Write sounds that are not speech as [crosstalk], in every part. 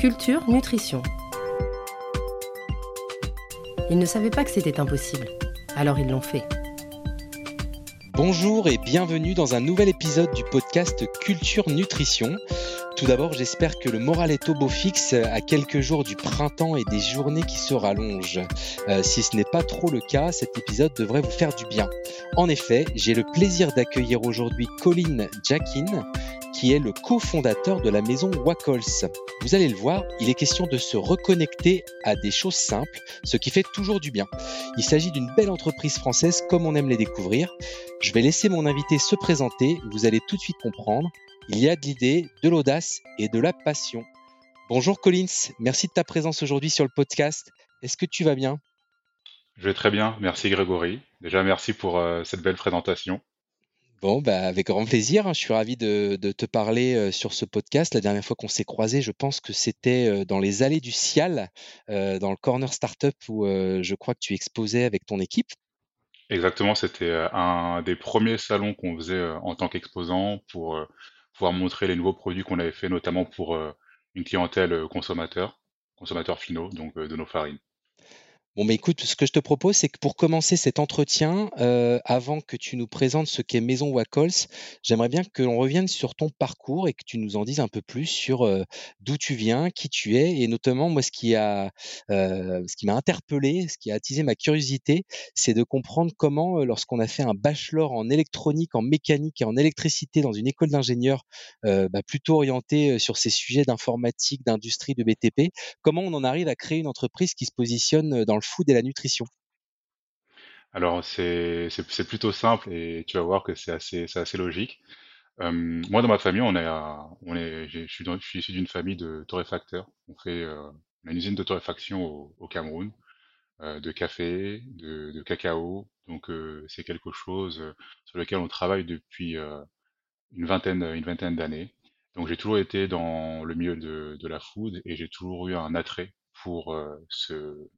Culture Nutrition. Ils ne savaient pas que c'était impossible, alors ils l'ont fait. Bonjour et bienvenue dans un nouvel épisode du podcast Culture Nutrition. Tout d'abord, j'espère que le moral est au beau fixe à quelques jours du printemps et des journées qui se rallongent. Euh, si ce n'est pas trop le cas, cet épisode devrait vous faire du bien. En effet, j'ai le plaisir d'accueillir aujourd'hui Colin Jackin, qui est le cofondateur de la maison Wacols. Vous allez le voir, il est question de se reconnecter à des choses simples, ce qui fait toujours du bien. Il s'agit d'une belle entreprise française comme on aime les découvrir. Je vais laisser mon invité se présenter, vous allez tout de suite comprendre. Il y a de l'idée, de l'audace et de la passion. Bonjour Collins, merci de ta présence aujourd'hui sur le podcast. Est-ce que tu vas bien? Je vais très bien, merci Grégory. Déjà merci pour euh, cette belle présentation. Bon, bah, avec grand plaisir. hein. Je suis ravi de, te parler euh, sur ce podcast. La dernière fois qu'on s'est croisés, je pense que c'était euh, dans les allées du Cial, euh, dans le Corner Startup où je crois que tu exposais avec ton équipe. Exactement, c'était un des premiers salons qu'on faisait en tant qu'exposant pour pouvoir montrer les nouveaux produits qu'on avait fait, notamment pour une clientèle consommateur, consommateurs finaux, donc de nos farines. Bon, mais écoute, ce que je te propose, c'est que pour commencer cet entretien, euh, avant que tu nous présentes ce qu'est Maison Wacols, j'aimerais bien que l'on revienne sur ton parcours et que tu nous en dises un peu plus sur euh, d'où tu viens, qui tu es, et notamment moi, ce qui a, euh, ce qui m'a interpellé, ce qui a attisé ma curiosité, c'est de comprendre comment, lorsqu'on a fait un bachelor en électronique, en mécanique et en électricité dans une école d'ingénieurs, bah, plutôt orientée sur ces sujets d'informatique, d'industrie, de BTP, comment on en arrive à créer une entreprise qui se positionne dans le food et la nutrition. Alors c'est plutôt simple et tu vas voir que c'est assez assez logique. Moi dans ma famille, on est on est je suis issu d'une famille de torréfacteurs. On fait euh, une usine de torréfaction au, Cameroun. euh, de café, de, cacao. Donc euh, c'est quelque chose sur lequel on travaille depuis une vingtaine, une vingtaine d'années. Donc j'ai toujours été dans le milieu de, la food et j'ai toujours eu un attrait pour ce,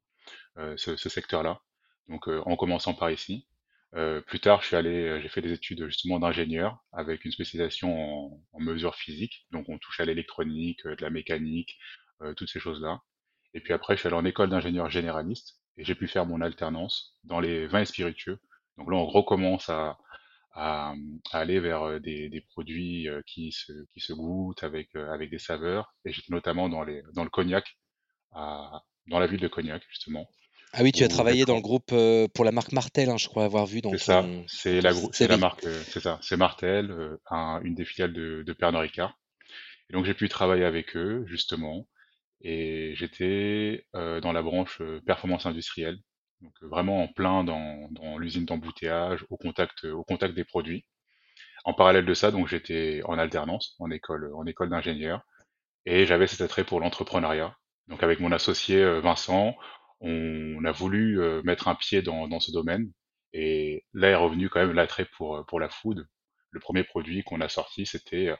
ce, ce secteur-là. Donc euh, en commençant par ici. Euh, plus tard, je suis allé, euh, j'ai fait des études justement d'ingénieur avec une spécialisation en, en mesures physiques. Donc on touche à l'électronique, euh, de la mécanique, euh, toutes ces choses-là. Et puis après, je suis allé en école d'ingénieur généraliste et j'ai pu faire mon alternance dans les vins spiritueux. Donc là, on recommence à, à, à aller vers euh, des, des produits euh, qui se, qui se goûtent avec, euh, avec des saveurs. Et j'étais notamment dans, les, dans le cognac, à, dans la ville de Cognac, justement, Ah oui, tu as travaillé dans le groupe euh, pour la marque Martel, hein, je crois avoir vu dans C'est ça, ton, c'est la, la marque, euh, c'est ça, c'est Martel, euh, un- une des filiales de, de Pernod Ricard. Et donc j'ai pu travailler avec eux, justement, et j'étais euh, dans la branche euh, performance industrielle, donc euh, vraiment en plein dans, dans l'usine d'embouteillage, au contact, au contact des produits. En parallèle de ça, donc j'étais en alternance, en école, en école d'ingénieur, et j'avais cet attrait pour l'entrepreneuriat. Donc avec mon associé euh, Vincent, on a voulu euh, mettre un pied dans, dans ce domaine, et là est revenu quand même l'attrait pour, euh, pour la food. Le premier produit qu'on a sorti, c'était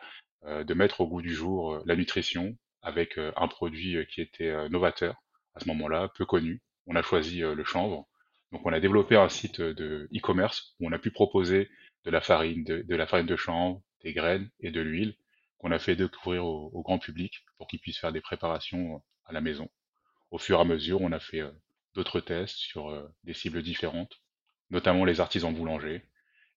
de mettre au goût du jour la nutrition avec un produit qui était novateur à ce moment-là, peu connu. On a choisi le chanvre. Donc on a développé un site de e-commerce où on a pu proposer de la farine, de, la farine de chanvre, des graines et de l'huile qu'on a fait découvrir au, au grand public pour qu'ils puissent faire des préparations à la maison. Au fur et à mesure, on a fait euh, d'autres tests sur euh, des cibles différentes, notamment les artisans boulangers.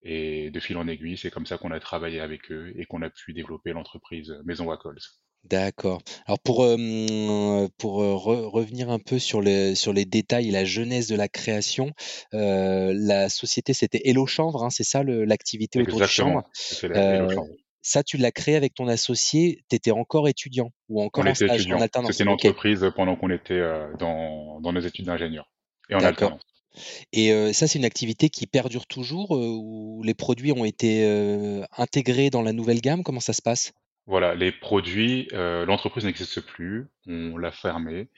Et de fil en aiguille, c'est comme ça qu'on a travaillé avec eux et qu'on a pu développer l'entreprise euh, Maison Wacols. D'accord. Alors pour, euh, pour re- revenir un peu sur les, sur les détails et la genèse de la création, euh, la société c'était Hello Chanvre, hein, c'est ça l'activité autour chanvre. Hello Euh, Chambre. Ça, tu l'as créé avec ton associé, tu étais encore étudiant ou On encore en était stage, en alternance. C'était une entreprise pendant qu'on était euh, dans, dans nos études d'ingénieur et en alternance. Et euh, ça, c'est une activité qui perdure toujours, euh, où les produits ont été euh, intégrés dans la nouvelle gamme? Comment ça se passe? Voilà, les produits, l'entreprise n'existe plus, on l'a fermée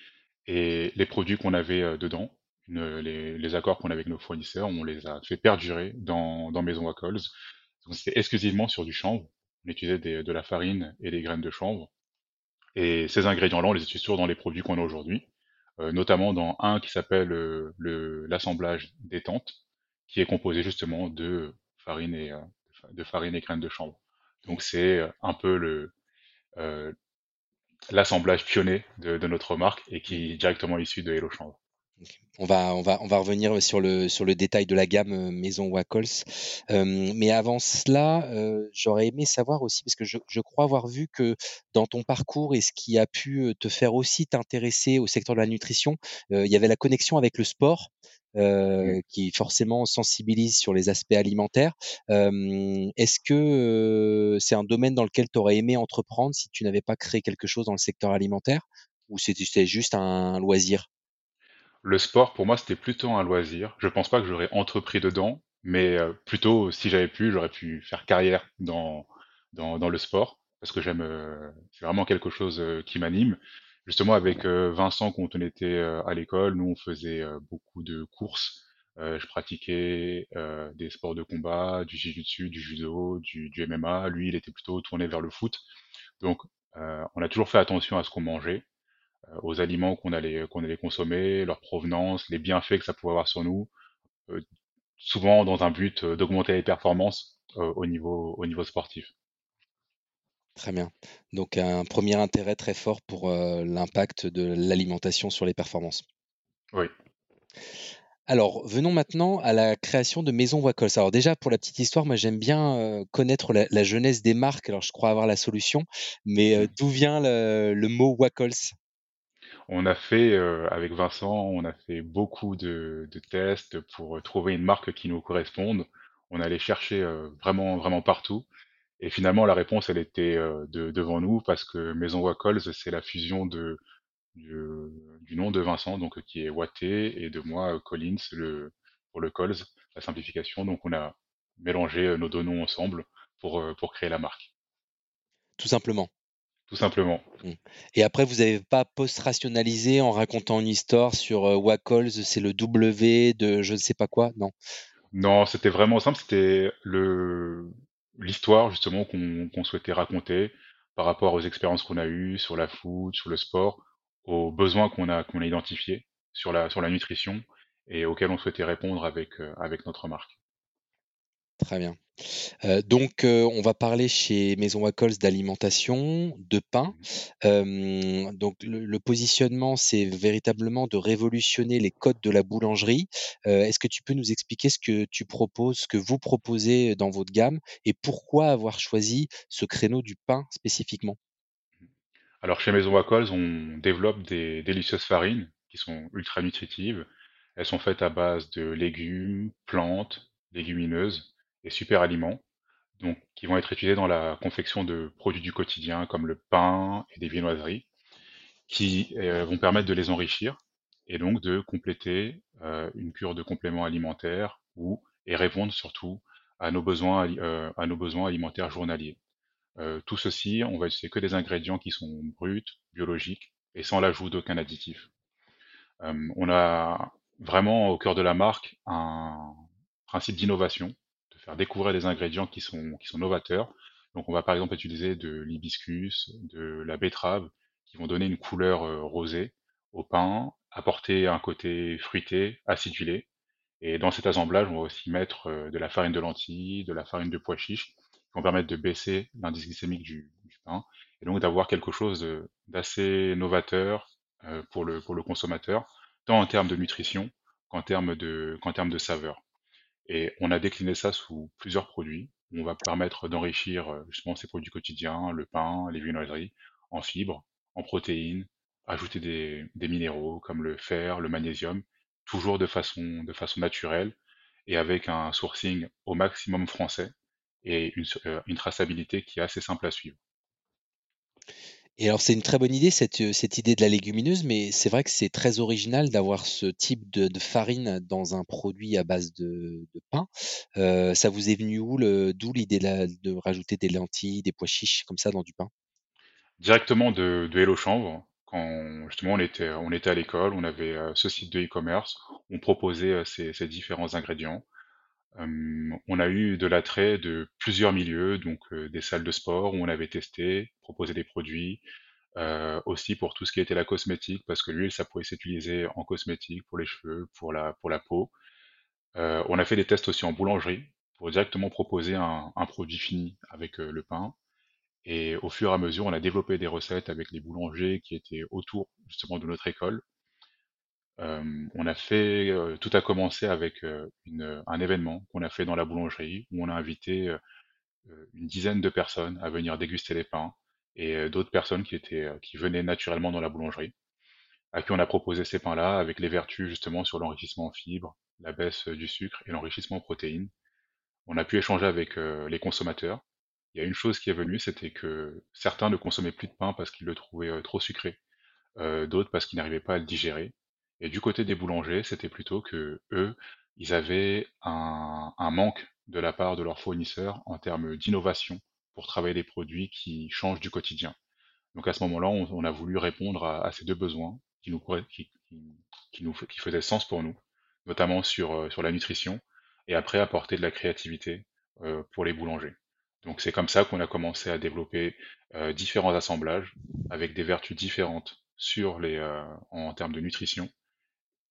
et les produits qu'on avait dedans, une- les, les accords qu'on avait avec nos fournisseurs, on les a fait perdurer dans, dans Maison Wacols. Donc c'était exclusivement sur du chanvre. On utilisait des- de la farine et des graines de chanvre. Et ces ingrédients-là, on les utilise toujours dans les produits qu'on a aujourd'hui, euh, notamment dans un qui s'appelle euh, le, l'assemblage détente, qui est composé justement de farine et, euh, de farine et graines de chanvre. Donc c'est un peu l'assemblage pionnier de, de notre marque et qui est directement issu de Hello Chanvre. On va, on, va, on va revenir sur le, sur le détail de la gamme euh, Maison Wacols. Euh, mais avant cela, euh, j'aurais aimé savoir aussi, parce que je, je, crois avoir vu que dans ton parcours et ce qui a pu te faire aussi t'intéresser au secteur de la nutrition, il y avait la connexion avec le sport. Qui forcément sensibilise sur les aspects alimentaires. Est-ce que c'est un domaine dans lequel tu aurais aimé entreprendre si tu n'avais pas créé quelque chose dans le secteur alimentaire? Ou c'était juste un loisir? Le sport, pour moi, c'était plutôt un loisir. Je pense pas que j'aurais entrepris dedans, mais euh, plutôt, si j'avais pu, j'aurais pu faire carrière dans, dans, dans le sport, parce que j'aime, euh, c'est vraiment quelque chose euh, qui m'anime. Justement, avec Vincent, quand on était à l'école, nous, on faisait beaucoup de courses. je pratiquais des sports de combat, du jiu-jitsu, du judo, du, du MMA. Lui, il était plutôt tourné vers le foot. Donc, on a toujours fait attention à ce qu'on mangeait. Euh, aux aliments qu'on allait, qu'on allait consommer, leur provenance, les bienfaits que ça pouvait avoir sur nous, euh, souvent dans un but euh, d'augmenter les performances au, niveau, au niveau sportif. Très bien. Donc un premier intérêt très fort pour l'impact de l'alimentation sur les performances. Oui. Alors, venons maintenant à la création de Maison Wacols. Alors déjà, pour la petite histoire, moi j'aime bien connaître la, jeunesse des marques. Alors, je crois avoir la solution, mais mmh. d'où vient le, le mot Wacols? On a fait, euh, avec Vincent, on a fait beaucoup de, de tests pour trouver une marque qui nous corresponde. On allait chercher euh, vraiment, vraiment partout. Et finalement, la réponse, elle était euh, de- devant nous parce que Maison Wacols, c'est la fusion de, du, du nom de Vincent, donc qui est Watté, et de moi, Collins, le, pour le Cols, la simplification. Donc on a mélangé nos deux noms ensemble pour, pour créer la marque, Tout simplement. Tout simplement. Mmh. Et après, vous n'avez pas post-rationalisé en racontant une histoire sur euh, Wacols, c'est le W de je ne sais pas quoi, non? Non, c'était vraiment simple, c'était le l'histoire justement qu'on qu'on souhaitait raconter par rapport aux expériences qu'on a eues sur la food, sur le sport, aux besoins qu'on a qu'on a identifiés sur la sur la nutrition et auxquels on souhaitait répondre avec euh, avec notre marque. Très bien. Euh, donc, euh, on va parler chez Maison Wacols d'alimentation, de pain. Euh, donc, le, le positionnement, c'est véritablement de révolutionner les codes de la boulangerie. Est-ce que tu peux nous expliquer ce que tu proposes, ce que vous proposez dans votre gamme et pourquoi avoir choisi ce créneau du pain spécifiquement? Alors chez Maison Wacols, on développe des délicieuses farines qui sont ultra nutritives. Elles sont faites à base de légumes, plantes, légumineuses super aliments. qui vont être utilisés dans la confection de produits du quotidien comme le pain et des viennoiseries, qui euh, vont permettre de les enrichir et donc de compléter euh, une cure de compléments alimentaires ou et répondre surtout à nos besoins, euh, à nos besoins alimentaires journaliers. Tout ceci, on va utiliser que des ingrédients qui sont bruts, biologiques et sans l'ajout d'aucun additif. On a vraiment au cœur de la marque un principe d'innovation découvrir des ingrédients qui sont, novateurs. Donc on va par exemple utiliser de l'hibiscus, de la betterave, qui vont donner une couleur euh, rosée au pain, apporter un côté fruité, acidulé. Et dans cet assemblage, on va aussi mettre euh, de la farine de lentilles, de la farine de pois chiches, qui vont permettre de baisser l'indice glycémique du, pain, et donc d'avoir quelque chose d'assez novateur euh, pour, le, consommateur, tant en termes de nutrition qu'en termes de saveur. Et on a décliné ça sous plusieurs produits. On va permettre d'enrichir euh, justement ces produits quotidiens, le pain, les viennoiseries, en fibres, en protéines, ajouter des, des minéraux comme le fer, le magnésium, toujours de façon, de façon naturelle et avec un sourcing au maximum français et une, euh, une traçabilité qui est assez simple à suivre. Et alors, c'est une très bonne idée, cette, euh, cette idée de la légumineuse, mais c'est vrai que c'est très original d'avoir ce type de, farine dans un produit à base de, pain. Euh, ça vous est venu où, le, d'où l'idée de, rajouter des lentilles, des pois chiches comme ça dans du pain? Directement de, de Hello Chanvre, quand justement on était, on était à l'école, on avait euh, ce site de e-commerce, on proposait ces différents ingrédients. On a eu de l'attrait de plusieurs milieux, donc des salles de sport où on avait testé, proposé des produits, aussi pour tout ce qui était la cosmétique, parce que l'huile, ça pouvait s'utiliser en cosmétique, pour les cheveux, pour la, pour la peau. On a fait des tests aussi en boulangerie, pour directement proposer un, un produit fini avec le pain. Et au fur et à mesure, on a développé des recettes avec les boulangers qui étaient autour justement de notre école. Euh, on a fait, euh, tout a commencé avec euh, une- un événement qu'on a fait dans la boulangerie où on a invité euh, une dizaine de personnes à venir déguster les pains et euh, d'autres personnes qui étaient, euh, qui venaient naturellement dans la boulangerie, à qui on a proposé ces pains-là avec les vertus justement sur l'enrichissement en fibres, la baisse euh, du sucre et l'enrichissement en protéines. On a pu échanger avec euh, les consommateurs. Il y a une chose qui est venue, c'était que certains ne consommaient plus de pain parce qu'ils le trouvaient euh, trop sucré, euh, d'autres parce qu'ils n'arrivaient pas à le digérer. Et du côté des boulangers, c'était plutôt que eux, ils avaient un, un manque de la part de leurs fournisseurs en termes d'innovation pour travailler des produits qui changent du quotidien. Donc à ce moment-là, on, a voulu répondre à, à ces deux besoins qui nous, qui, qui nous, qui faisaient sens pour nous, notamment sur, euh, sur la nutrition, et après apporter de la créativité euh, pour les boulangers. Donc c'est comme ça qu'on a commencé à développer euh, différents assemblages avec des vertus différentes sur les, euh, en termes de nutrition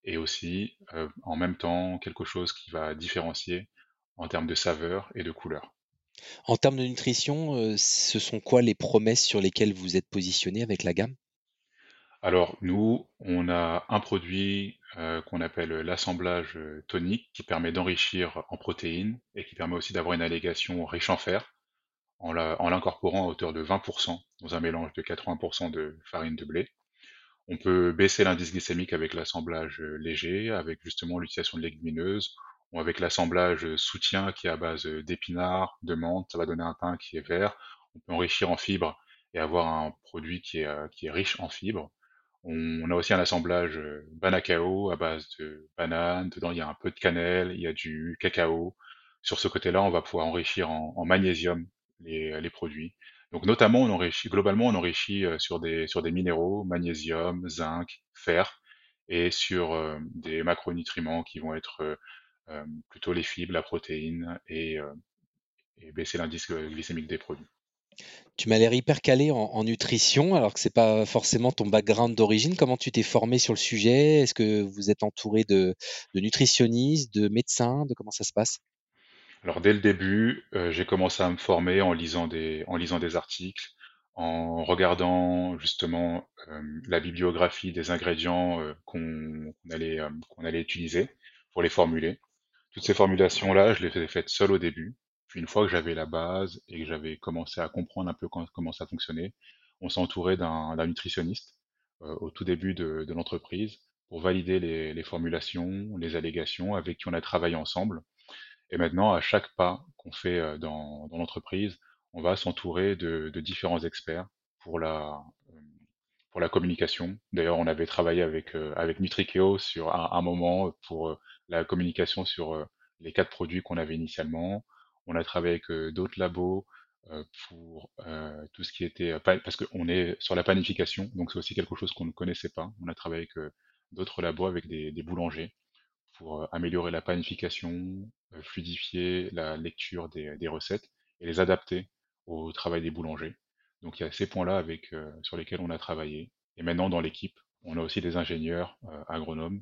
et aussi euh, en même temps quelque chose qui va différencier en termes de saveur et de couleur. En termes de nutrition, euh, ce sont quoi les promesses sur lesquelles vous êtes positionné avec la gamme? Alors nous, on a un produit euh, qu'on appelle l'assemblage tonique qui permet d'enrichir en protéines et qui permet aussi d'avoir une allégation riche en fer en l'incorporant à hauteur de 20% dans un mélange de 80% de farine de blé. On peut baisser l'indice glycémique avec l'assemblage euh, léger, avec justement l'utilisation de légumineuses, ou avec l'assemblage euh, soutien qui est à base euh, d'épinards, de menthe, ça va donner un pain qui est vert. On peut enrichir en fibres et avoir un produit qui est, riche en fibres. On, a aussi un assemblage banacao à base de bananes. Dedans, il y a un peu de cannelle, il y a du cacao. Sur ce côté-là, on va pouvoir enrichir en, magnésium les produits. Donc notamment, globalement, on enrichit euh, sur des, minéraux, magnésium, zinc, fer, et sur euh, des macronutriments qui vont être euh, plutôt les fibres, la protéine, et, baisser l'indice glycémique des produits. Tu m'as l'air hyper calé en, nutrition, alors que c'est pas forcément ton background d'origine. Comment tu t'es formé sur le sujet? Est-ce que vous êtes entouré de, de nutritionnistes, de médecins, de comment ça se passe? Alors dès le début, euh, j'ai commencé à me former en lisant des, articles, en regardant justement euh, la bibliographie des ingrédients euh, qu'on allait, utiliser pour les formuler. Toutes ces formulations-là, je les ai faites seul au début. Puis une fois que j'avais la base et que j'avais commencé à comprendre un peu quand- comment ça fonctionnait, on s'est d'un nutritionniste au tout début de, de l'entreprise pour valider les, les formulations, les allégations, avec qui on a travaillé ensemble. Et maintenant, à chaque pas qu'on fait euh, dans, dans l'entreprise, on va s'entourer de, de différents experts pour la, euh, pour la communication. D'ailleurs, on avait travaillé avec, euh, avec Nutrikeo sur un, un moment pour la communication sur les quatre produits qu'on avait initialement. On a travaillé avec d'autres labos pour tout ce qui était pa- parce qu'on est sur la panification, donc c'est aussi quelque chose qu'on ne connaissait pas. On a travaillé avec d'autres labos, avec des, des boulangers pour améliorer la planification, fluidifier la lecture des, recettes et les adapter au travail des boulangers. Donc il y a ces points-là sur lesquels on a travaillé. Et maintenant dans l'équipe, on a aussi des ingénieurs agronomes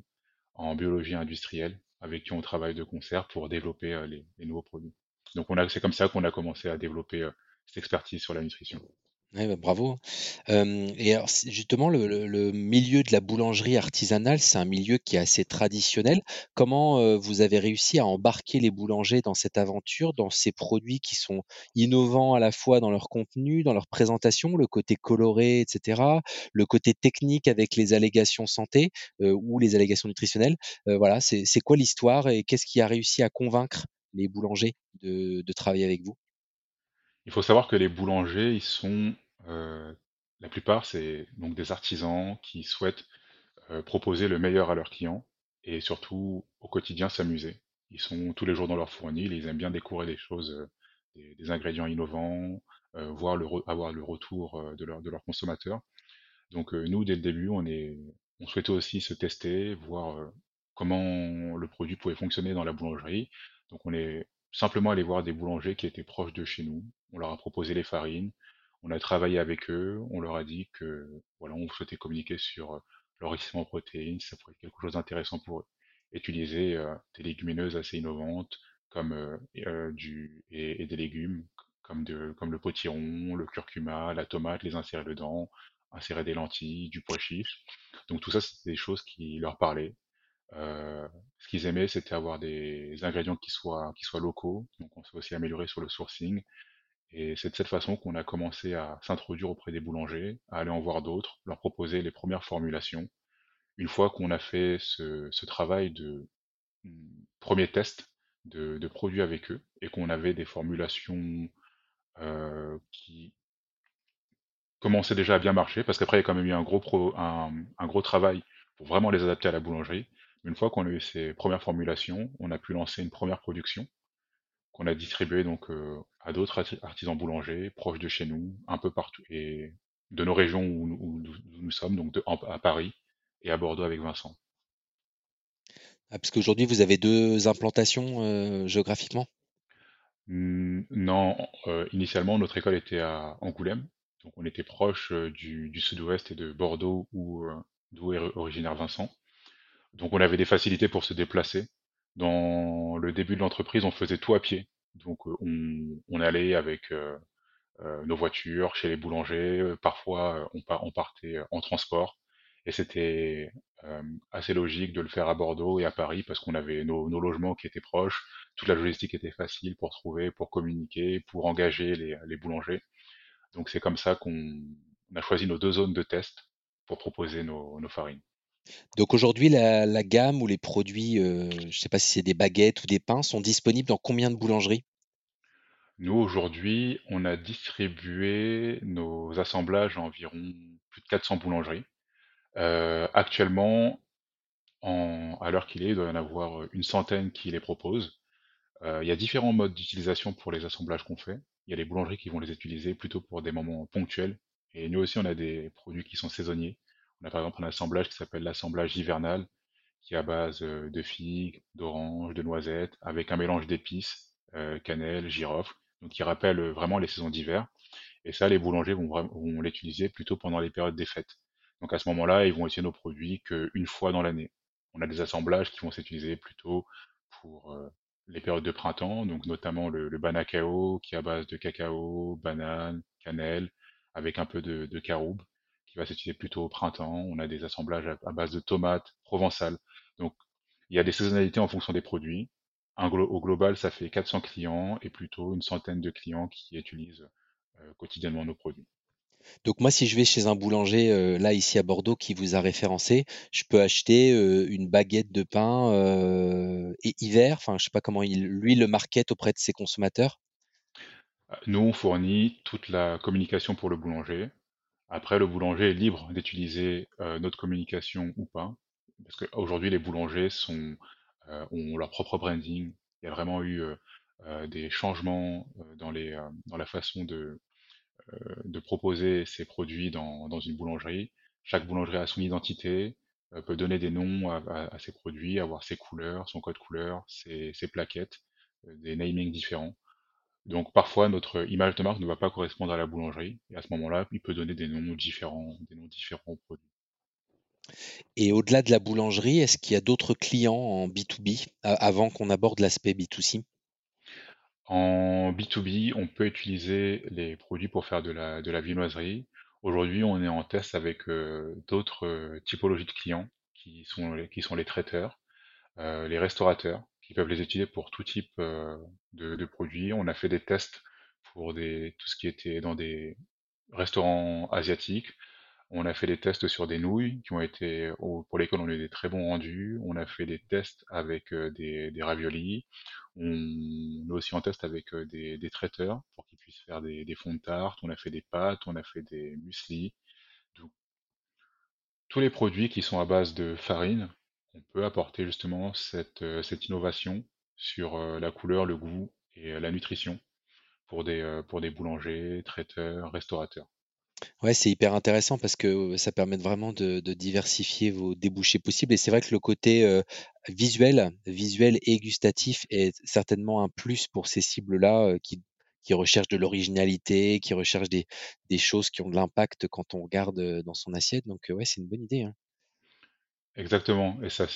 en biologie industrielle avec qui on travaille de concert pour développer les, nouveaux produits. Donc c'est comme ça qu'on a commencé à développer cette expertise sur la nutrition. Bah, bravo. Et justement le milieu de la boulangerie artisanale, c'est un milieu qui est assez traditionnel. Comment, heu, vous avez réussi à embarquer les boulangers dans cette aventure, dans ces produits qui sont innovants à la fois dans leur contenu, dans leur présentation, le côté coloré et cetera, le côté technique avec les allégations santé, heu, ou les allégations nutritionnelles? Heu, voilà, c'est c'est quoi l'histoire et qu'est-ce qui a réussi à convaincre les boulangers de de travailler avec vous? Il faut savoir que les boulangers, ils sont, euh, la plupart, c'est donc des artisans qui souhaitent euh, proposer le meilleur à leurs clients et surtout au quotidien s'amuser. Ils sont tous les jours dans leur fournil, ils aiment bien découvrir des choses, euh, des, ingrédients innovants, euh, voir le avoir le retour de leur, de leurs consommateurs. Donc nous, dès le début, on est, on souhaitait aussi se tester, voir comment le produit pouvait fonctionner dans la boulangerie. Donc on est simplement allé voir des boulangers qui étaient proches de chez nous. On leur a proposé les farines. On a travaillé avec eux. On leur a dit que voilà, on souhaitait communiquer sur l'enrichissement en protéines, ça pourrait être quelque chose d'intéressant pour eux. Utiliser euh, des légumineuses assez innovantes comme euh, du et, et des légumes comme, de, comme le potiron, le curcuma, la tomate, les insérer dedans, insérer des lentilles, du pois chiche. Donc tout ça, c'était des choses qui leur parlaient. Euh, ce qu'ils aimaient, c'était avoir des ingrédients qui soient, qui soient locaux. Donc on s'est aussi amélioré sur le sourcing. Et c'est de cette façon qu'on a commencé à s'introduire auprès des boulangers, à aller en voir d'autres, leur proposer les premières formulations. Une fois qu'on a fait ce, travail de mm, premier test de, produits avec eux et qu'on avait des formulations euh, qui commençaient déjà à bien marcher, parce qu'après il y a quand même eu un gros, un gros travail pour vraiment les adapter à la boulangerie. Une fois qu'on a eu ces premières formulations, on a pu lancer une première production qu'on a distribuée donc euh, à d'autres artisans boulangers proches de chez nous, un peu partout, et de nos régions où, où, où nous sommes, donc de, à Paris et à Bordeaux avec Vincent. Ah, parce qu'aujourd'hui, vous avez deux implantations euh, géographiquement? Mmh, non, euh, initialement, notre école était à Angoulême, donc on était proche du, du sud-ouest et de Bordeaux, où, d'où est originaire Vincent. Donc on avait des facilités pour se déplacer. Dans le début de l'entreprise, on faisait tout à pied. Donc euh, on, on allait avec euh, euh, nos voitures chez les boulangers. Parfois, on, on partait en transport. Et c'était euh, assez logique de le faire à Bordeaux et à Paris parce qu'on avait nos, nos logements qui étaient proches. Toute la logistique était facile pour trouver, pour communiquer, pour engager les, les boulangers. Donc c'est comme ça qu'on on a choisi nos deux zones de test pour proposer nos, nos farines. Donc aujourd'hui, la, gamme ou les produits, euh, je ne sais pas si c'est des baguettes ou des pains, sont disponibles dans combien de boulangeries? Nous, aujourd'hui, on a distribué nos assemblages à environ plus de 400 boulangeries. Euh, actuellement, en- à l'heure qu'il est, il doit y en avoir une centaine qui les proposent. Euh, il y a différents modes d'utilisation pour les assemblages qu'on fait. Il y a les boulangeries qui vont les utiliser plutôt pour des moments ponctuels. Et nous aussi, on a des produits qui sont saisonniers. On a par exemple un assemblage qui s'appelle l'assemblage hivernal, qui est à base euh, de figues, d'oranges, de noisettes, avec un mélange d'épices, euh, cannelle, girofle, donc qui rappelle euh, vraiment les saisons d'hiver. Et ça, les boulangers vont, vont l'utiliser plutôt pendant les périodes des fêtes. Donc à ce moment-là, ils vont utiliser nos produits qu'une fois dans l'année. On a des assemblages qui vont s'utiliser plutôt pour euh, les périodes de printemps, donc notamment le, le banacao qui est à base de cacao, banane, cannelle, avec un peu de, de caroube, qui va s'utiliser plutôt au printemps. On a des assemblages à, à base de tomates provençales. Donc il y a des saisonnalités en fonction des produits. Un glo- au global, ça fait 400 clients et plutôt une centaine de clients qui utilisent euh, quotidiennement nos produits. Donc moi, si je vais chez un boulanger, euh, là, ici à Bordeaux, qui vous a référencé, je peux acheter euh, une baguette de pain euh, et hiver, enfin, je sais pas comment il, lui, le market auprès de ses consommateurs. Nous, on fournit toute la communication pour le boulanger. Après, le boulanger est libre d'utiliser euh, notre communication ou pas, parce qu'aujourd'hui, les boulangers sont, euh, ont leur propre branding. Il y a vraiment eu euh, euh, des changements euh, dans les, euh, dans la façon de, de proposer ses produits dans, dans une boulangerie. Chaque boulangerie a son identité, peut donner des noms à, à- à ses produits, avoir ses couleurs, son code couleur, ses, ses plaquettes, des namings différents. Donc parfois notre image de marque ne va pas correspondre à la boulangerie, et à ce moment-là, il peut donner des noms différents, des noms différents aux produits. Et au-delà de la boulangerie, est-ce qu'il y a d'autres clients en B2B a- avant qu'on aborde l'aspect B2C? En B2B, on peut utiliser les produits pour faire de la, de la viennoiserie. Aujourd'hui, on est en test avec euh, d'autres euh, typologies de clients qui sont, les- qui sont les traiteurs, euh, les restaurateurs, qui peuvent les utiliser pour tout type euh, de, produits. On a fait des tests pour des, tout ce qui était dans des restaurants asiatiques. On a fait des tests sur des nouilles qui ont été, pour lesquelles on a eu des très bons rendus. On a fait des tests avec euh, des, raviolis. On est aussi en test avec euh, des, traiteurs pour qu'ils puissent faire des, fonds de tarte. On a fait des pâtes, on a fait des mueslis. Donc, tous les produits qui sont à base de farine, on peut apporter justement cette, euh, innovation sur euh, la couleur, le goût et euh, la nutrition pour des, pour des boulangers, traiteurs, restaurateurs. Ouais, c'est hyper intéressant parce que ça permet vraiment de, diversifier vos débouchés possibles. Et c'est vrai que le côté visuel, visuel et gustatif est certainement un plus pour ces cibles-là qui, recherchent de l'originalité, qui recherchent des, choses qui ont de l'impact quand on regarde dans son assiette. Donc, c'est une bonne idée, hein. Exactement, et ça,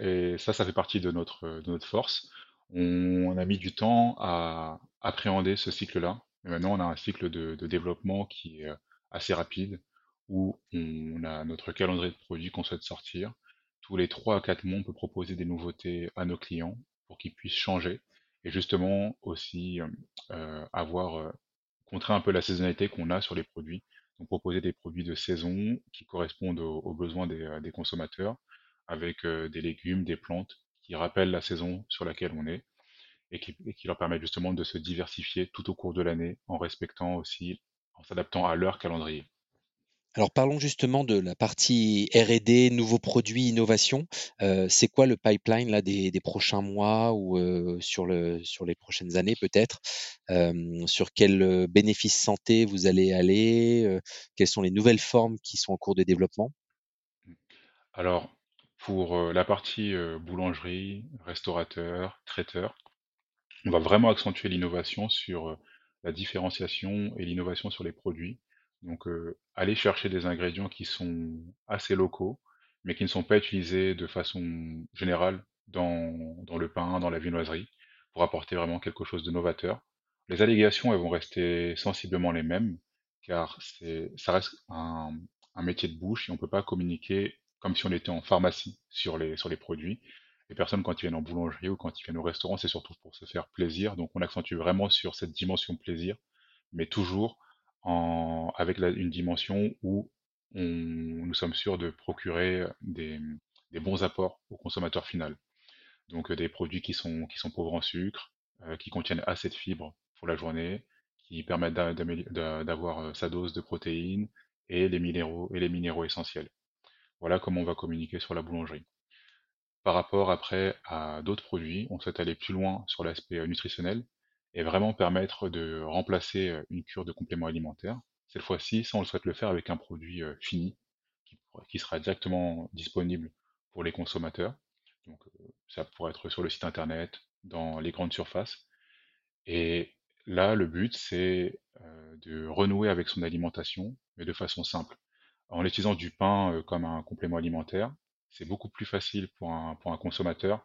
et et ça, ça fait partie de notre, de notre force. On a mis du temps à appréhender ce cycle-là, Mais maintenant, on a un cycle de, développement qui est euh, assez rapide, où on a notre calendrier de produits qu'on souhaite sortir. Tous les 3 à 4 mois, on peut proposer des nouveautés à nos clients pour qu'ils puissent changer et justement aussi euh, euh, avoir euh, contrer un peu la saisonnalité qu'on a sur les produits. Donc proposer des produits de saison qui correspondent aux, besoins des, euh, consommateurs, avec euh, des légumes, des plantes qui rappellent la saison sur laquelle on est et qui leur permettent justement de se diversifier tout au cours de l'année en respectant aussi, en s'adaptant à leur calendrier. Alors parlons justement de la partie R&D, nouveaux produits, innovation. Euh, c'est quoi le pipeline là des, prochains mois ou euh, sur le sur les prochaines années peut-être? Euh, Sur quels bénéfices santé vous allez aller? Quelles sont les nouvelles formes qui sont en cours de développement? Alors, pour la partie boulangerie, restaurateur, traiteur, On va vraiment accentuer l'innovation sur la différenciation et l'innovation sur les produits. Donc, aller chercher des ingrédients qui sont assez locaux, mais qui ne sont pas utilisés de façon générale dans, dans le pain, dans la viennoiserie, pour apporter vraiment quelque chose de novateur. Les allégations, elles vont rester sensiblement les mêmes, car ça reste un, un métier de bouche et on ne peut pas communiquer comme si on était en pharmacie sur les, sur les produits. Les personnes, quand ils viennent en boulangerie ou quand ils viennent au restaurant, c'est surtout pour se faire plaisir. Donc, on accentue vraiment sur cette dimension plaisir, mais toujours avec une dimension où nous sommes sûrs de procurer des, des bons apports au consommateur final. Donc, euh, des produits qui sont, pauvres en sucre, euh, qui contiennent assez de fibres pour la journée, qui permettent d'avoir euh, sa dose de protéines et les minéraux, et les minéraux essentiels. Voilà comment on va communiquer sur la boulangerie. Par rapport après à d'autres produits, on souhaite aller plus loin sur l'aspect euh, nutritionnel et vraiment permettre de remplacer une cure de compléments alimentaires. Cette fois-ci, ça on souhaite le faire avec un produit fini qui, sera directement disponible pour les consommateurs. Donc ça pourrait être sur le site internet, dans les grandes surfaces. Et là, le but, c'est de renouer avec son alimentation, mais de façon simple. En utilisant du pain comme un complément alimentaire, c'est beaucoup plus facile pour un consommateur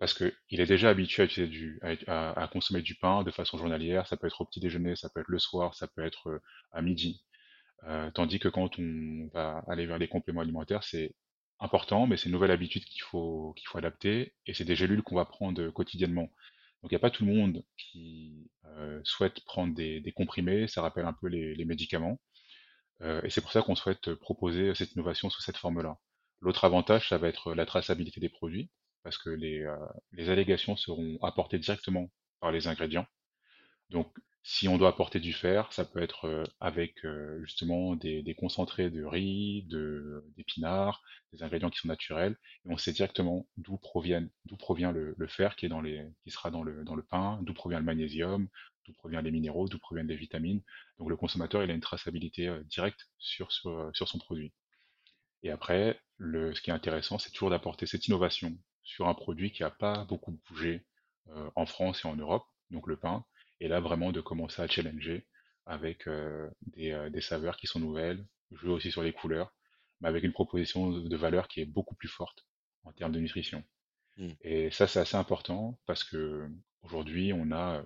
parce que il est déjà habitué à, consommer du pain de façon journalière. Ça peut être au petit déjeuner, ça peut être le soir, ça peut être euh, à midi. Euh, tandis que quand on va aller vers les compléments alimentaires, c'est important, mais c'est une nouvelle habitude qu'il faut, qu'il faut adapter et c'est des gélules qu'on va prendre quotidiennement. Donc il n'y a pas tout le monde qui euh, souhaite prendre des, comprimés, ça rappelle un peu les, médicaments. Et c'est pour ça qu'on souhaite proposer cette innovation sous cette forme-là. L'autre avantage, ça va être la traçabilité des produits, parce que les, euh, les allégations seront apportées directement par les ingrédients. Donc, si on doit apporter du fer, ça peut être euh, avec euh, justement des, des concentrés de riz, de, d'épinards, des ingrédients qui sont naturels, et on sait directement d'où proviennent, d'où provient le, le fer qui est dans les, qui sera dans le, dans le pain, d'où provient le magnésium, d'où proviennent les minéraux, d'où proviennent les vitamines. Donc le consommateur, il a une traçabilité euh, directe sur, sur, sur son produit. Et après, le, ce qui est intéressant, c'est toujours d'apporter cette innovation sur un produit qui n'a pas beaucoup bougé euh, en France et en Europe, donc le pain, et là vraiment de commencer à challenger avec euh, des, euh, des saveurs qui sont nouvelles, jouer aussi sur les couleurs, mais avec une proposition de valeur qui est beaucoup plus forte en termes de nutrition. Hmm. Et ça, c'est assez important parce que aujourd'hui, on a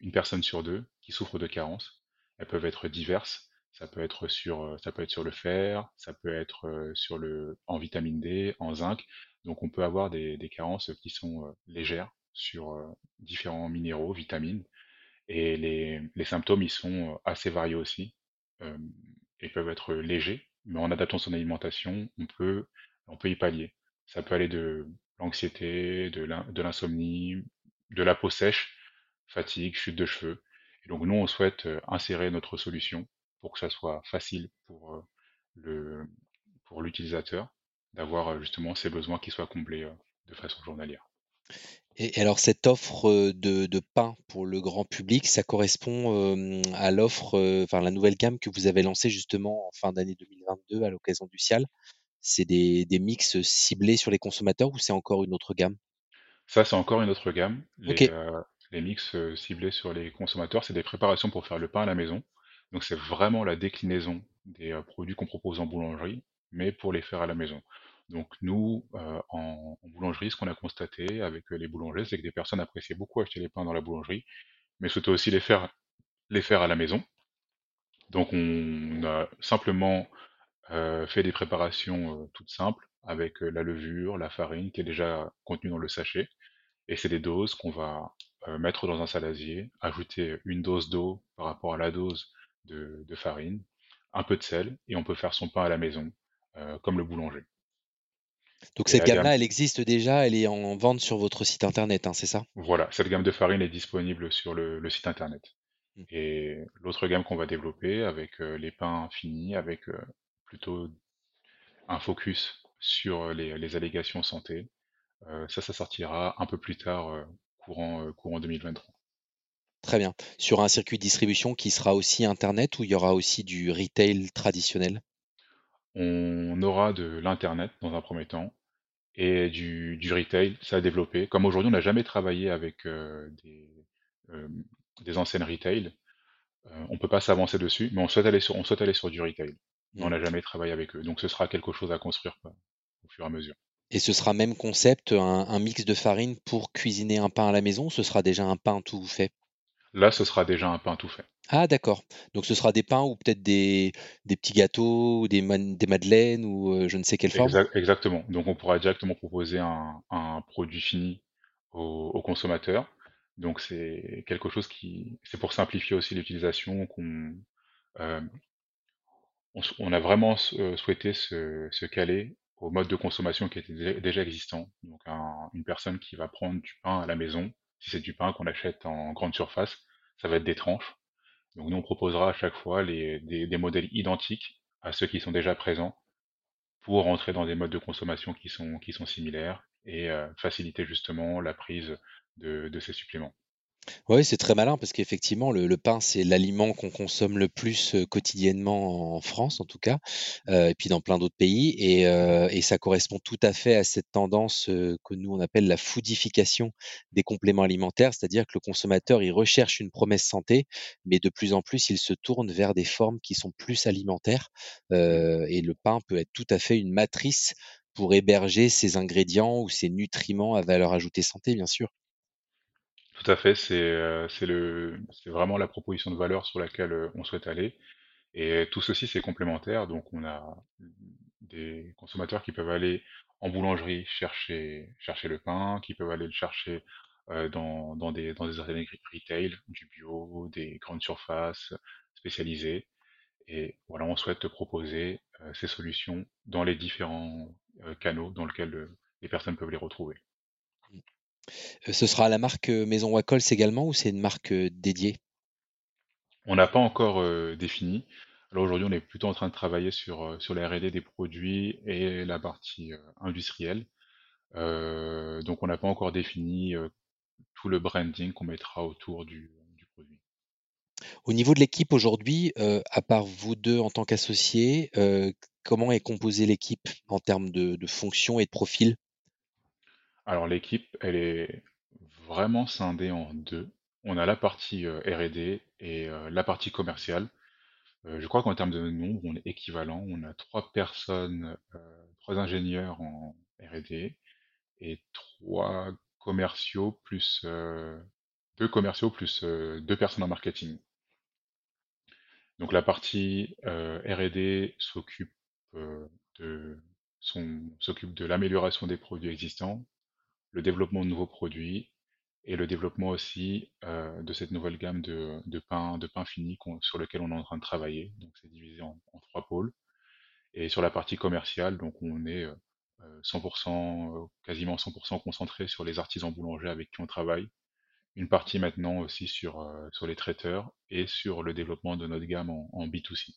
une personne sur deux qui souffre de carences. Elles peuvent être diverses. Ça peut être sur, ça peut être sur le fer, ça peut être sur le, en vitamine D, en zinc. Donc, on peut avoir des, des carences qui sont légères sur différents minéraux, vitamines. Et les, symptômes, ils sont assez variés aussi. Euh, ils peuvent être légers, mais en adaptant son alimentation, on peut, on peut y pallier. Ça peut aller de l'anxiété, de l'in- de l'insomnie, de la peau sèche, fatigue, chute de cheveux. Et donc nous, on souhaite insérer notre solution pour que ça soit facile pour le, pour l'utilisateur d'avoir euh, justement ses besoins qui soient comblés euh, de façon journalière. Et alors cette offre, heu, de de pain pour le grand public, ça correspond, à l'offre, enfin la nouvelle gamme que vous avez lancée justement en fin d'année 2022 à l'occasion du Cial? C'est des des mix, ciblés sur les consommateurs ou c'est encore une autre gamme? Ça, c'est encore une autre gamme. Les, euh, mix euh, ciblés sur les consommateurs, c'est des préparations pour faire le pain à la maison. Donc c'est vraiment la déclinaison des euh, produits qu'on propose en boulangerie, mais pour les faire à la maison. Donc nous, euh, en, boulangerie, ce qu'on a constaté avec euh, les boulangers, c'est que des personnes appréciaient beaucoup acheter les pains dans la boulangerie, mais souhaitaient aussi les faire les faire à la maison. Donc on a simplement euh, fait des préparations euh, toutes simples avec euh, la levure, la farine qui est déjà contenue dans le sachet. Et c'est des doses qu'on va mettre dans un saladier, ajouter une dose d'eau par rapport à la dose de, de farine, un peu de sel, et on peut faire son pain à la maison, comme le boulanger. Donc Et cette gamme, gamme-là, elle existe déjà, elle est en vente sur votre site internet, hein, c'est ça? voilà, cette gamme de farine est disponible sur le, le site internet. Mm. Et l'autre gamme qu'on va développer avec euh, les pains finis, avec euh, plutôt un focus sur euh, les, les allégations santé, euh, ça, ça sortira un peu plus tard, euh, courant, euh, courant 2023. Très bien. Sur un circuit de distribution qui sera aussi internet ou il y aura aussi du retail traditionnel? On aura de l'internet dans un premier temps et du, du retail, ça a développé. Comme aujourd'hui, on n'a jamais travaillé avec euh, des, euh, des enseignes retail, euh, on peut pas s'avancer dessus, mais on souhaite aller sur, on souhaite aller sur du retail. On Mm. n'a jamais travaillé avec eux. Donc ce sera quelque chose à construire au fur et à mesure. Et ce sera même concept, un, un mix de farine pour cuisiner un pain à la maison, ou ce sera déjà un pain tout fait? Là, ce sera déjà un pain tout fait. Ah d'accord. Donc ce sera des pains ou peut-être des, des petits gâteaux ou des, des madeleines ou je ne sais quelle forme? Exact- exactement. Donc on pourra directement proposer un, un produit fini au, au consommateur. Donc c'est quelque chose qui, c'est pour simplifier aussi l'utilisation qu'on, euh, on, a vraiment souhaité se, caler au mode de consommation qui était dé- déjà existant. Donc un- une personne qui va prendre du pain à la maison, si c'est du pain qu'on achète en grande surface, ça va être des tranches. Donc nous on proposera à chaque fois des, modèles identiques à ceux qui sont déjà présents pour rentrer dans des modes de consommation qui sont, qui sont similaires et euh, faciliter justement la prise de ces suppléments. Oui, c'est très malin parce qu'effectivement, le, pain, c'est l'aliment qu'on consomme le plus euh, quotidiennement en France, en tout cas, euh, et puis dans plein d'autres pays. Et, euh, et ça correspond tout à fait à cette tendance que nous, on appelle la foodification des compléments alimentaires, c'est-à-dire que le consommateur, il recherche une promesse santé, mais de plus en plus, il se tourne vers des formes qui sont plus alimentaires. Et le pain peut être tout à fait une matrice pour héberger ces ingrédients ou ces nutriments à valeur ajoutée santé, bien sûr. Tout à fait, c'est euh, c'est vraiment la proposition de valeur sur laquelle euh, on souhaite aller. Et tout ceci, c'est complémentaire. Donc, on a des consommateurs qui peuvent aller en boulangerie chercher, le pain, qui peuvent aller le chercher euh, dans, des, dans des retail, du bio, des grandes surfaces spécialisées. Et voilà, on souhaite te proposer ces solutions dans les différents canaux dans lesquels les personnes peuvent les retrouver. Heu, ce sera la marque, heu, Maison Wacols également ou c'est une marque, heu, dédiée? On n'a pas encore euh, défini. Alors aujourd'hui, on est plutôt en train de travailler sur, euh, sur la R&D des produits et la partie euh, industrielle. Euh, donc on n'a pas encore défini euh, tout le branding qu'on mettra autour du, du produit. Au niveau de l'équipe aujourd'hui, heu, à part vous 2 en tant qu'associés, heu, comment est composée l'équipe en termes de de fonctions et de profils? Alors l'équipe, elle est vraiment scindée en deux. On a la partie euh, R&D et euh, la partie commerciale. Euh, je crois qu'en termes de nombre, on est équivalent. On a trois personnes, trois ingénieurs en R&D et trois commerciaux plus deux commerciaux plus deux personnes en marketing. Donc la partie R&D s'occupe de l'amélioration des produits existants, le développement de nouveaux produits et le développement aussi euh, de cette nouvelle gamme de, de pain de pain fini sur lequel on est en train de travailler. Donc c'est divisé en, trois pôles. Et sur la partie commerciale, donc on est euh, euh, 100%, euh, quasiment 100% concentré sur les artisans boulangers avec qui on travaille. Une partie maintenant aussi sur, euh, sur les traiteurs et sur le développement de notre gamme en, en B2C.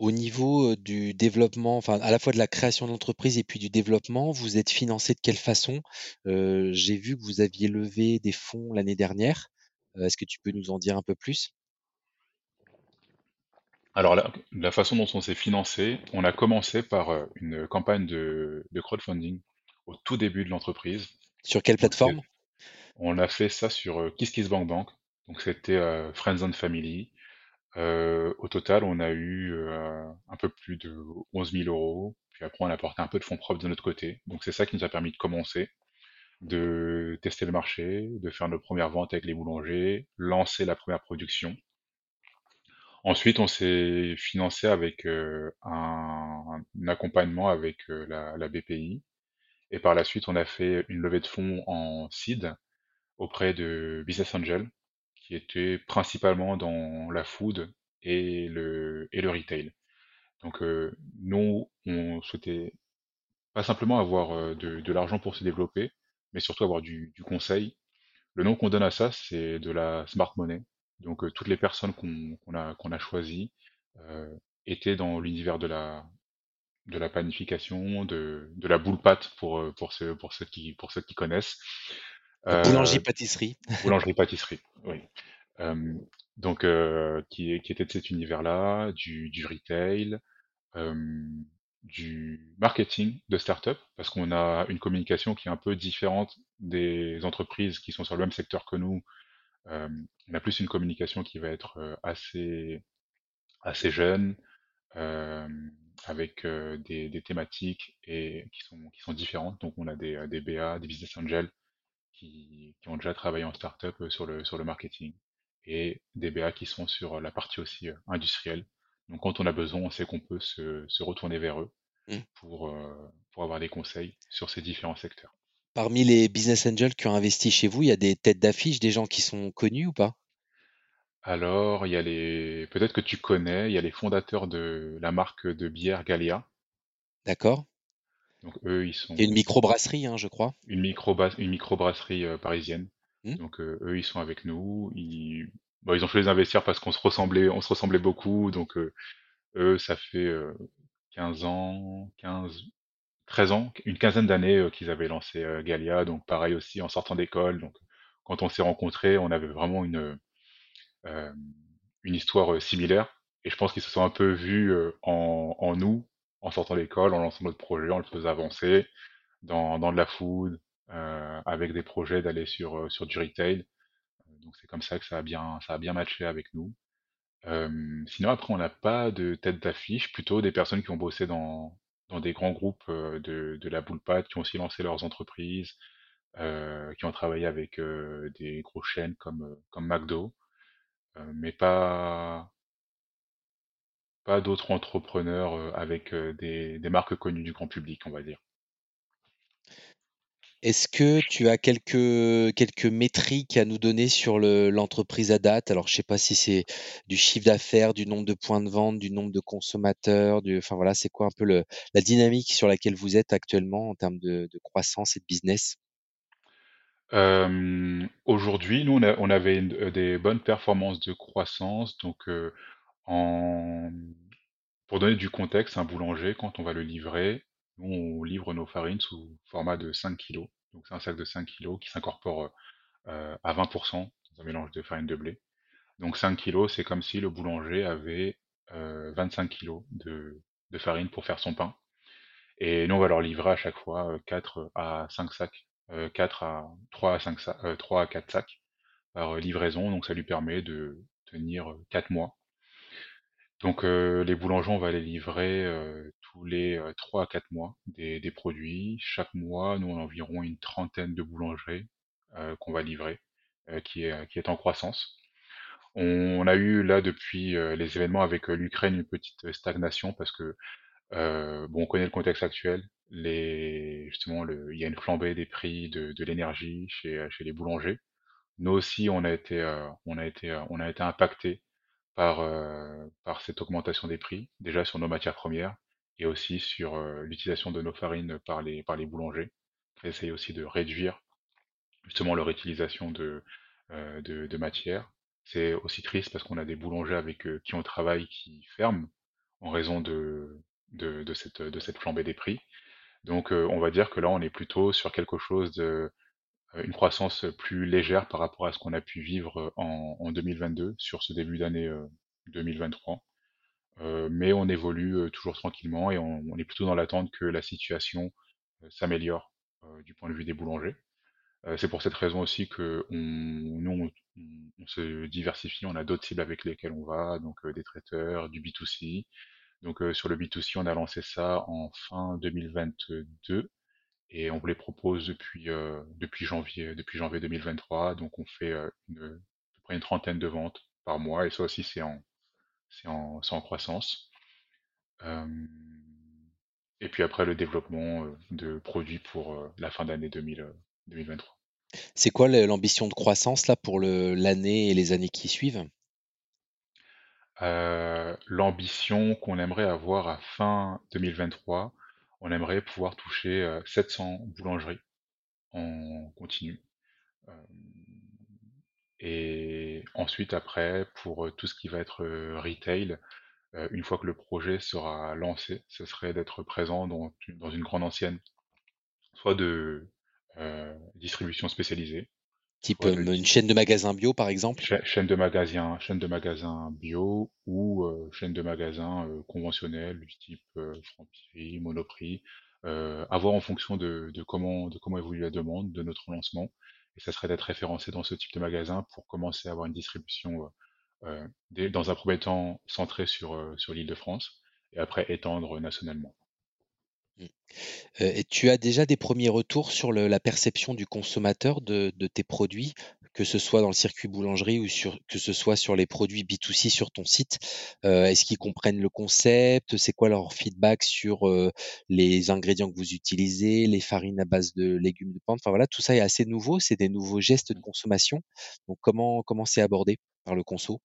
Au niveau, heu, du développement, enfin, à la fois de la création de l'entreprise et puis du développement, vous êtes financé de quelle façon? Heu, j'ai vu que vous aviez levé des fonds l'année dernière. Heu, est-ce que tu peux nous en dire un peu plus? Alors la, la façon dont on s'est financé, on a commencé par euh, une campagne de, de crowdfunding au tout début de l'entreprise. Sur quelle Donc c'est- plateforme? on a fait ça sur euh, KissKissBankBank. Donc c'était euh, Friends and Family. Au total, on a eu un peu plus de 11 000 euros. Puis après, on a apporté un peu de fonds propres de notre côté. Donc c'est ça qui nous a permis de commencer. de tester le marché, de faire nos premières ventes avec les boulangers, lancer la première production. Ensuite, on s'est financé avec un, accompagnement avec la, la BPI. Et par la suite, on a fait une levée de fonds en seed auprès de Business Angel, qui était principalement dans la food et le, et le retail. Donc euh, nous, on souhaitait pas simplement avoir euh, de, de l'argent pour se développer, mais surtout avoir du, du conseil. Le nom qu'on donne à ça, c'est de la smart money. Donc euh, toutes les personnes qu'on qu'on a, qu'on a choisies euh, étaient dans l'univers de la, de la panification, de, de la boule pâte pour, euh, pour, ceux, pour, ceux qui, pour ceux qui connaissent. La boulangerie-pâtisserie. Boulangerie-pâtisserie, oui. Euh, donc, euh, qui, qui était de cet univers-là, du, du retail, euh, du marketing de start-up, parce qu'on a une communication qui est un peu différente des entreprises qui sont sur le même secteur que nous. Euh, on a plus une communication qui va être euh, assez, assez jeune, euh, avec euh, des, des thématiques et qui sont, qui sont différentes. Donc, on a des, euh, des BA, des business angels qui, qui ont déjà travaillé en startup euh, sur le, sur le marketing et des BA qui sont sur la partie aussi euh, industrielle. Donc quand on a besoin, on sait qu'on peut se, se retourner vers eux Mm. pour, euh, pour avoir des conseils sur ces différents secteurs. Parmi les business angels qui ont investi chez vous, il y a des têtes d'affiche, des gens qui sont connus ou pas? Alors, il y a les, peut-être que tu connais, il y a les fondateurs de la marque de bière Gallia. D'accord? Donc eux, ils Il y a une sont microbrasserie, hein, je crois. une micro une microbrasserie euh, parisienne. Hmm Donc euh, eux, ils sont avec nous. Ils, bon, ils ont fait les investir parce qu'on se ressemblait, on se ressemblait beaucoup. Donc euh, eux, ça fait euh, 15 ans, 15, 13 ans, une quinzaine d'années qu'ils avaient lancé Galia. Donc pareil aussi en sortant d'école. Donc quand on s'est rencontrés, on avait vraiment une une histoire similaire. Et je pense qu'ils se sont un peu vus en, en nous, en sortant d'école, en lançant notre projet, en le faisant avancer dans, de la food, euh, avec des projets d'aller sur, euh, sur du retail. Donc c'est comme ça que ça a bien, ça a bien matché avec nous. Euh, sinon après on n'a pas de tête d'affiche, plutôt des personnes qui ont bossé dans, des grands groupes euh, de, la boule pâte, qui ont aussi lancé leurs entreprises, qui ont travaillé avec des grosses chaînes comme, comme McDo, mais pas, pas d'autres entrepreneurs euh, avec euh, des, des marques connues du grand public, on va dire. Est-ce que tu as quelques, quelques métriques à nous donner sur le- l'entreprise à date? Alors, je sais pas si c'est du chiffre d'affaires, du nombre de points de vente, du nombre de consommateurs, du, enfin voilà, c'est quoi un peu le, la dynamique sur laquelle vous êtes actuellement en termes de, de croissance et de business? Euh, aujourd'hui, nous, on, a- on avait des bonnes performances de croissance. Donc, en, pour donner du contexte, un boulanger, quand on va le livrer, nous, on livre nos farines sous format de 5 kilos. Donc, c'est un sac de 5 kilos qui s'incorpore euh, à 20% dans un mélange de farine de blé. Donc, 5 kilos, c'est comme si le boulanger avait euh, 25 kilos de, de farine pour faire son pain. Et nous, on va leur livrer à chaque fois euh, 4 à 5 sacs, euh, 4 à 3 à 5 sacs, euh, 3 à 4 sacs par euh, livraison, donc ça lui permet de tenir euh, 4 mois. Donc euh, les boulangers, on va les livrer euh, tous les euh, 3 à 4 mois des, produits. Chaque mois, nous, on environ une trentaine de boulangeries qu'on va livrer, qui est, qui est en croissance. On, a eu là depuis les événements avec l'Ukraine une petite stagnation parce que bon, on connaît le contexte actuel. Les, justement, le, il y a une flambée des prix de, l'énergie chez, chez les boulangers. Nous aussi, on a été, on a été, on a été impacté par, euh, par cette augmentation des prix, déjà sur nos matières premières et aussi sur euh, l'utilisation de nos farines par les, par les boulangers. On essaye aussi de réduire justement leur utilisation de, euh, matières. C'est aussi triste parce qu'on a des boulangers avec qui on travaille qui ferment en raison cette, de cette flambée des prix. Donc on va dire que là on est plutôt sur quelque chose de une croissance plus légère par rapport à ce qu'on a pu vivre en, en 2022 sur ce début d'année euh, 2023. Euh, mais on évolue euh, toujours tranquillement et on, on est plutôt dans l'attente que la situation euh, s'améliore euh, du point de vue des boulangers. Euh, c'est pour cette raison aussi que on, nous, on, se diversifie, on a d'autres cibles avec lesquelles on va, donc euh, des traiteurs, du B2C. Donc euh, sur le B2C, on a lancé ça en fin 2022 et on vous les propose depuis, depuis janvier depuis janvier 2023. Donc on fait, une, à peu près une trentaine de ventes par mois et ça aussi c'est en c'est en en croissance. et puis après le développement, de produits pour, la fin d'année 2023. C'est quoi l'ambition de croissance là pour l'année et les années qui suivent? l'ambition qu'on aimerait avoir à fin 2023, on aimerait pouvoir toucher, 700 boulangeries en continu. et ensuite après pour, tout ce qui va être, retail, une fois que le projet sera lancé, ce serait d'être présent dans dans une grande ancienne, soit de, distribution spécialisée, Type euh, une chaîne de magasins bio, par exemple chaîne de magasins, chaîne de magasins bio ou euh, chaîne de magasins euh, conventionnels du type Franprix, Monoprix, à voir en fonction de, comment de comment évolue la demande de notre lancement. Et ça serait d'être référencé dans ce type de magasin pour commencer à avoir une distribution dans un premier temps centrée sur sur l'île de France et après étendre nationalement. Mmh. et tu as déjà des premiers retours sur la perception du consommateur de tes produits, que ce soit dans le circuit boulangerie ou sur que ce soit sur les produits B2C sur ton site? est-ce qu'ils comprennent le concept? C'est quoi leur feedback sur, les ingrédients que vous utilisez, les farines à base de légumes de pente? Enfin voilà, tout ça est assez nouveau, c'est des nouveaux gestes de mmh. consommation. Donc comment comment c'est abordé par le conso?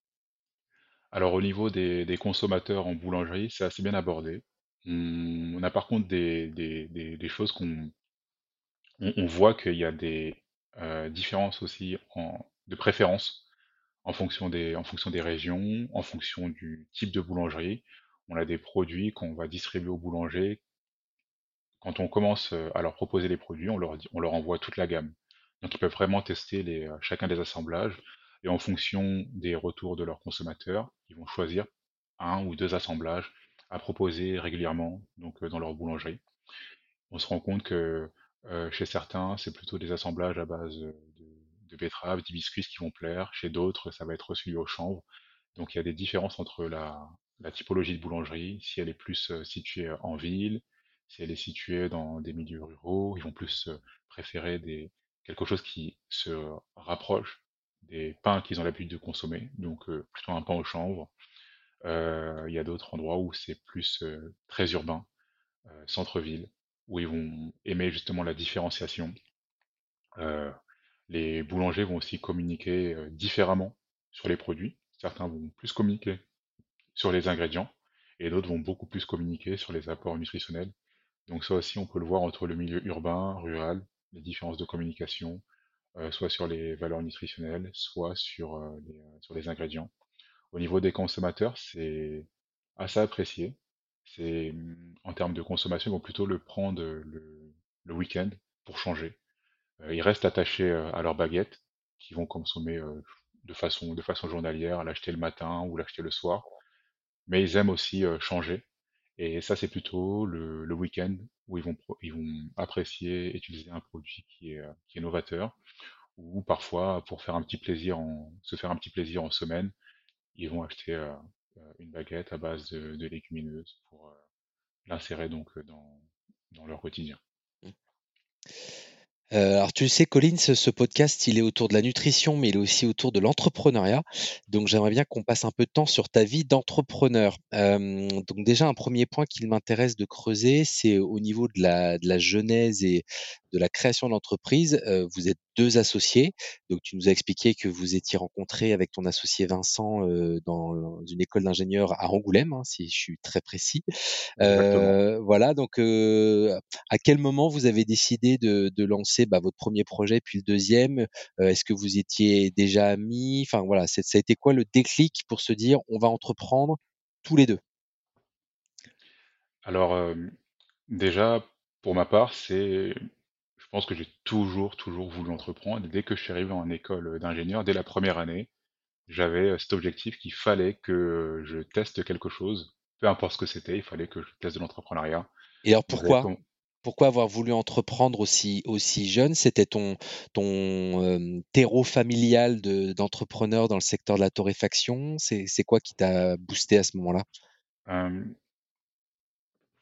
Alors au niveau des consommateurs en boulangerie, c'est assez bien abordé. On a par contre des choses qu'on on voit qu'il y a des, euh, différences aussi de préférence en fonction des en fonction des régions, en fonction du type de boulangerie. On a des produits qu'on va distribuer aux boulangers. Quand on commence, euh, à leur proposer les produits, on leur on leur envoie toute la gamme. Donc ils peuvent vraiment tester euh, chacun des assemblages et en fonction des retours de leurs consommateurs, ils vont choisir un ou deux assemblages à proposer régulièrement donc dans leur boulangerie. On se rend compte que chez certains, c'est plutôt des assemblages à base de, de betteraves, d'hibiscus qui vont plaire. Chez d'autres, ça va être celui au chanvre. Donc il y a des différences entre la, la typologie de boulangerie, si elle est plus située en ville, si elle est située dans des milieux ruraux, ils vont plus préférer des, quelque chose qui se rapproche des pains qu'ils ont l'habitude de consommer, donc plutôt un pain au chanvre. Il y a d'autres endroits où c'est plus très urbain, centre-ville, où ils vont aimer justement la différenciation. les boulangers vont aussi communiquer différemment sur les produits. Certains vont plus communiquer sur les ingrédients et d'autres vont beaucoup plus communiquer sur les apports nutritionnels. Donc ça aussi, on peut le voir entre le milieu urbain, rural, les différences de communication, soit sur les valeurs nutritionnelles, soit sur, les, sur les ingrédients. Au niveau des consommateurs, c'est assez apprécié. C'est mmh, en termes de consommation, ils vont plutôt le prendre le, le week-end pour changer. ils restent attachés à leur baguette, qu'ils vont consommer de façon journalière, l'acheter le matin ou l'acheter le soir. Mais ils aiment aussi changer. Et ça, c'est plutôt le, week-end où ils vont ils vont apprécier utiliser un produit qui est qui est novateur. Ou parfois pour faire un petit plaisir en se faire un petit plaisir en semaine, ils vont acheter une baguette à base de, légumineuses pour l'insérer donc dans, leur quotidien. Mmh. Euh, alors tu le sais, Colline, ce, podcast, il est autour de la nutrition, mais il est aussi autour de l'entrepreneuriat. Donc j'aimerais bien qu'on passe un peu de temps sur ta vie d'entrepreneur. Donc déjà, un premier point qui m'intéresse de creuser, c'est au niveau de la genèse et de la création de l'entreprise. Euh, vous êtes deux associés. Donc tu nous as expliqué que vous étiez rencontrés avec ton associé Vincent dans une école d'ingénieur à Angoulême, hein, si je suis très précis. voilà, donc à quel moment vous avez décidé de, de lancer bah, votre premier projet, puis le deuxième? Est-ce que vous étiez déjà amis? Enfin voilà, ça a été quoi le déclic pour se dire on va entreprendre tous les deux? Alors déjà, pour ma part, c'est, je pense que j'ai toujours, toujours voulu entreprendre. Dès que je suis arrivé en école d'ingénieur, dès la première année, j'avais cet objectif qu'il fallait que je teste quelque chose, peu importe ce que c'était, il fallait que je teste de l'entrepreneuriat. Et alors pourquoi pourquoi avoir voulu entreprendre aussi, aussi jeune? C'était ton, ton terreau familial d'entrepreneur dans le secteur de la torréfaction? C'est quoi qui t'a boosté à ce moment-là?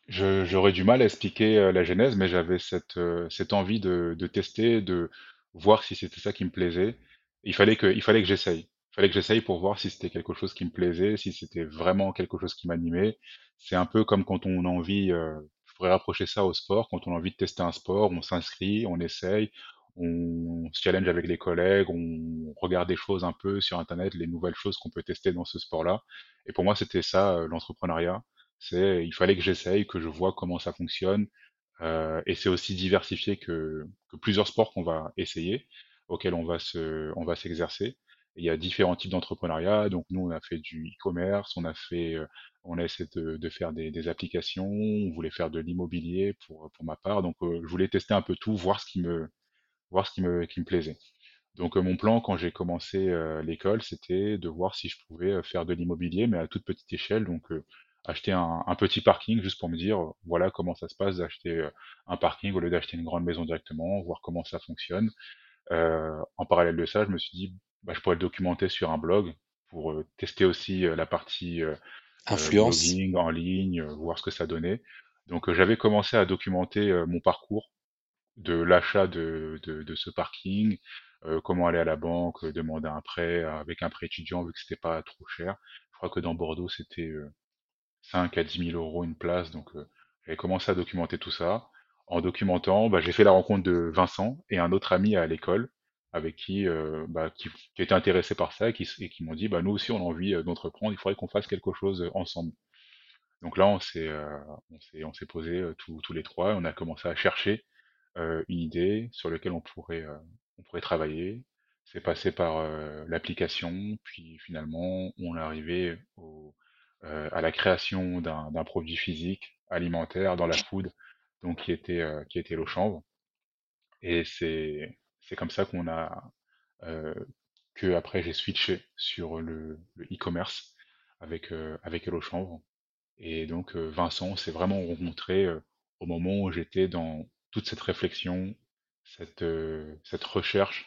Je- j'aurais du mal à expliquer euh, la genèse, mais j'avais cette, euh, cette envie de, de tester, de voir si c'était ça qui me plaisait. Il fallait que, il fallait que j'essaye. Il fallait que j'essaye pour voir si c'était quelque chose qui me plaisait, si c'était vraiment quelque chose qui m'animait. C'est un peu comme quand on a envie, euh, je pourrais rapprocher ça au sport, quand on a envie de tester un sport, on s'inscrit, on essaye, on se challenge avec les collègues, on regarde des choses un peu sur Internet, les nouvelles choses qu'on peut tester dans ce sport-là. Et pour moi, c'était ça, euh, l'entrepreneuriat c'est, il fallait que j'essaye, que je vois comment ça fonctionne. Euh, et c'est aussi diversifié que, que plusieurs sports qu'on va essayer, auxquels on va se, on va s'exercer. Il y a différents types d'entrepreneuriat. Donc nous, on a fait du e-commerce, on a fait, euh, on a essayé de, de faire des, des applications, on voulait faire de l'immobilier pour, pour ma part. Donc euh, je voulais tester un peu tout, voir ce qui me, voir ce qui me, qui me plaisait. Donc euh, mon plan quand j'ai commencé euh, l'école, c'était de voir si je pouvais euh, faire de l'immobilier, mais à toute petite échelle. Donc euh, acheter un, un petit parking juste pour me dire, euh, voilà comment ça se passe d'acheter euh, un parking au lieu d'acheter une grande maison directement, voir comment ça fonctionne. Euh, en parallèle de ça, je me suis dit, bah, je pourrais le documenter sur un blog pour euh, tester aussi la partie Influence. blogging en ligne, voir ce que ça donnait. Donc j'avais commencé à documenter mon parcours de l'achat de, de, de ce parking, euh, comment aller à la banque, demander un prêt avec un prêt étudiant vu que c'était pas trop cher. Je crois que dans Bordeaux c'était euh, 5 à dix mille euros une place, donc euh, j'avais commencé à documenter tout ça. En documentant, bah, j'ai fait la rencontre de Vincent et un autre ami à l'école avec qui, euh, bah, qui, qui était intéressé par ça et qui, et qui m'ont dit bah, nous aussi on a envie euh, d'entreprendre, il faudrait qu'on fasse quelque chose euh, ensemble. Donc là on s'est euh, on s'est posé tous les trois et on a commencé à chercher une idée sur laquelle on pourrait, on pourrait travailler. C'est passé par l'application, puis finalement on est arrivé au, euh, à la création d'un produit physique alimentaire dans la food, donc qui était euh, qui était l'eau. Et c'est c'est comme ça qu'on a euh, que après j'ai switché sur le e-commerce avec euh, avec Chanvre et donc euh, Vincent, s'est vraiment rencontré euh, au moment où j'étais dans toute cette réflexion, cette, cette recherche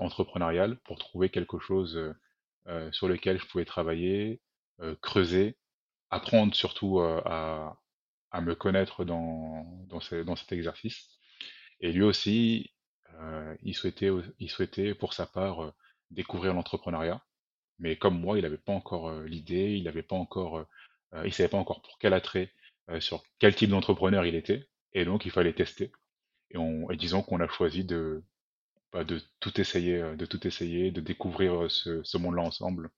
entrepreneuriale pour trouver quelque chose sur lequel je pouvais travailler, creuser, apprendre surtout euh, à, à me connaître dans, dans, ce- dans cet exercice. Et lui aussi, euh, il souhaitait, il souhaitait pour sa part euh, découvrir l'entrepreneuriat. Mais comme moi, il n'avait pas encore euh, l'idée, il n'avait pas encore, euh, euh, il savait pas encore pour quel attrait, euh, sur quel type d'entrepreneur il était, et donc il fallait tester. Et, on, et disons qu'on a choisi de, bah, de tout essayer, euh, de tout essayer, de découvrir euh, ce, ce monde-là ensemble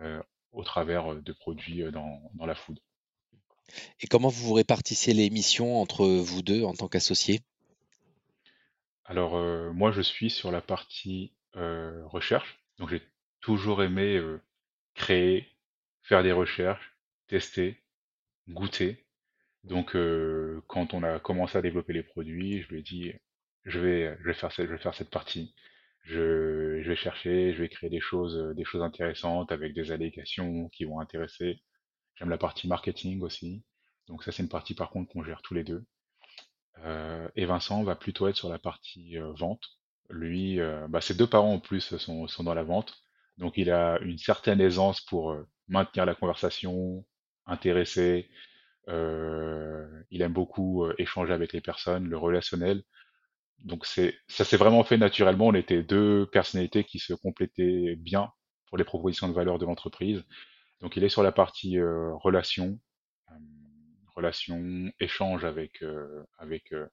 euh, au travers de produits dans, dans la food. Et comment vous vous répartissez les missions entre vous deux en tant qu'associés? Alors euh, moi, je suis sur la partie euh, recherche, donc j'ai toujours aimé euh, créer, faire des recherches, tester, goûter. Donc, quand on a commencé à développer les produits, je lui ai dit, je vais, je vais faire cette, je vais faire cette partie. Je, je vais chercher, je vais créer des choses, euh, des choses intéressantes avec des allégations qui vont intéresser. J'aime la partie marketing aussi. Donc ça, c'est une partie par contre qu'on gère tous les deux. Euh, et Vincent va plutôt être sur la partie euh, vente. Lui, euh, bah, ses deux parents en plus sont, sont dans la vente. Donc il a une certaine aisance pour maintenir la conversation, intéresser, il aime beaucoup échanger avec les personnes, le relationnel. Donc c'est, ça s'est vraiment fait naturellement. On était deux personnalités qui se complétaient bien pour les propositions de valeur de l'entreprise. Donc il est sur la partie euh, relation, euh, relation, échange avec euh, avec euh,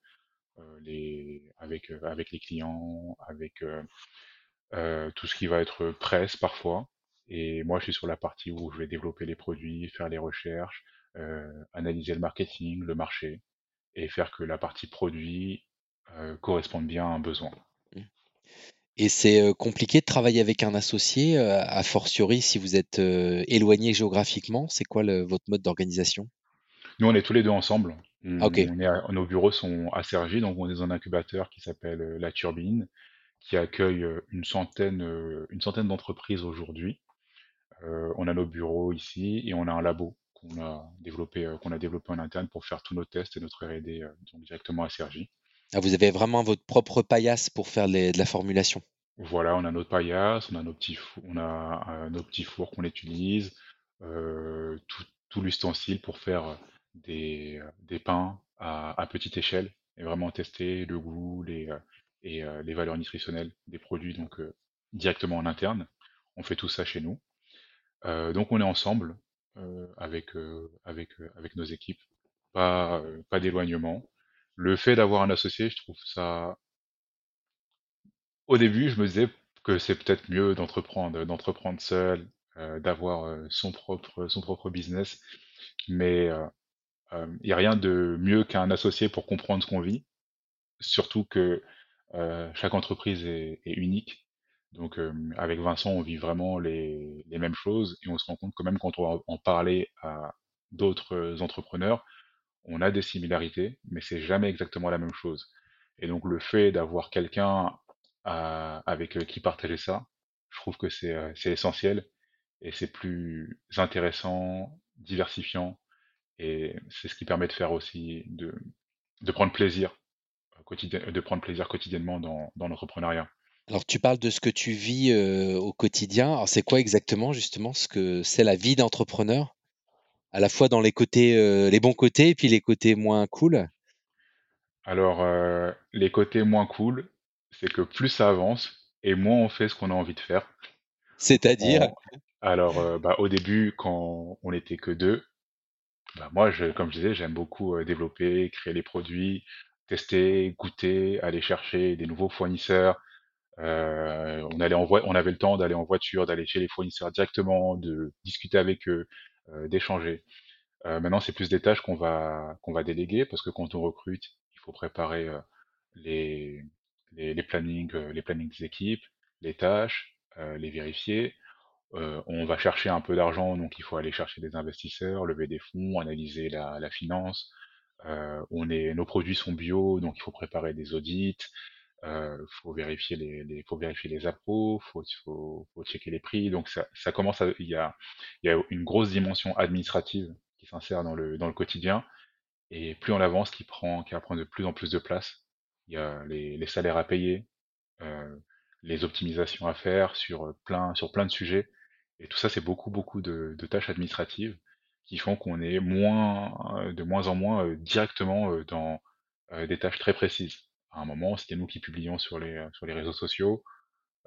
euh, les avec euh, avec les clients, avec euh, euh, tout ce qui va être presse parfois. Et moi, je suis sur la partie où je vais développer les produits, faire les recherches, euh, analyser le marketing, le marché, et faire que la partie produit euh, corresponde bien à un besoin. Mmh. Et c'est, heu, compliqué de travailler avec un associé, a fortiori si vous êtes, heu, éloignés géographiquement? C'est quoi le votre mode d'organisation? Nous, on est tous les deux ensemble. Ah. On est à- nos bureaux sont à Cergy, donc on est dans un incubateur qui s'appelle euh, La Turbine, qui accueille euh, une centaine, euh, une centaine d'entreprises aujourd'hui. Euh, on a nos bureaux ici et on a un labo qu'on a développé, euh, qu'on a développé en interne pour faire tous nos tests et notre R&D euh, donc directement à Cergy. Ah vous avez vraiment votre propre paillasse pour faire de la formulation? Voilà, on a notre paillasse, on a nos petits, euh, fours qu'on utilise, euh, tout, l'ustensile pour faire des, des pains à, petite échelle et vraiment tester le goût et les valeurs nutritionnelles des produits donc directement en interne. On fait tout ça chez nous. donc on est ensemble avec, nos équipes, pas d'éloignement. Le fait d'avoir un associé, je trouve ça. Au début, je me disais que c'est peut-être mieux d'entreprendre, d'entreprendre seul, d'avoir son propre, son propre business, mais il n'y a rien de mieux qu'un associé pour comprendre ce qu'on vit, surtout que chaque entreprise est, unique. Donc avec Vincent, on vit vraiment les, les mêmes choses et on se rend compte que même quand on va en parler à d'autres entrepreneurs, on a des similarités, mais c'est jamais exactement la même chose. Et donc le fait d'avoir quelqu'un avec qui partager ça, je trouve que c'est c'est essentiel et c'est plus intéressant, diversifiant et c'est ce qui permet de faire aussi de, prendre plaisir de prendre plaisir quotidiennement dans, l'entrepreneuriat. Alors tu parles de ce que tu vis euh, au quotidien. Alors c'est quoi exactement justement ce que c'est la vie d'entrepreneur? À la fois dans les côtés, euh, les bons côtés et puis les côtés moins cool. Alors euh, les côtés moins cool, c'est que plus ça avance et moins on fait ce qu'on a envie de faire. C'est-à-dire Alors bah, au début quand on n'était que deux, bah, moi je, comme je disais j'aime beaucoup développer, créer les produits, tester, goûter, aller chercher des nouveaux fournisseurs, euh, on, allait en on avait le temps d'aller en voiture, d'aller chez les fournisseurs directement, de discuter avec eux, euh, d'échanger. Euh, maintenant, c'est plus des tâches qu'on va qu'on va déléguer parce que quand on recrute, il faut préparer les, les, les plannings, les plannings des équipes, les tâches, les vérifier. on va chercher un peu d'argent, donc il faut aller chercher des investisseurs, lever des fonds, analyser la, la finance. on est, nos produits sont bio, donc il faut préparer des audits, euh, faut vérifier les, les, faut vérifier les appros, faut, faut, faut checker les prix. Donc ça, ça commence il y a, y a une grosse dimension administrative qui s'insère dans le, dans le quotidien. Et plus on avance, qui prend, qui va prendre de plus en plus de place. Il y a les, les salaires à payer, euh, les optimisations à faire sur plein, sur plein de sujets. Et tout ça, c'est beaucoup, beaucoup de, de, tâches administratives qui font qu'on est moins, de moins en moins euh, directement euh, dans euh, des tâches très précises à un moment, c'était nous qui publions sur les, euh, sur les réseaux sociaux.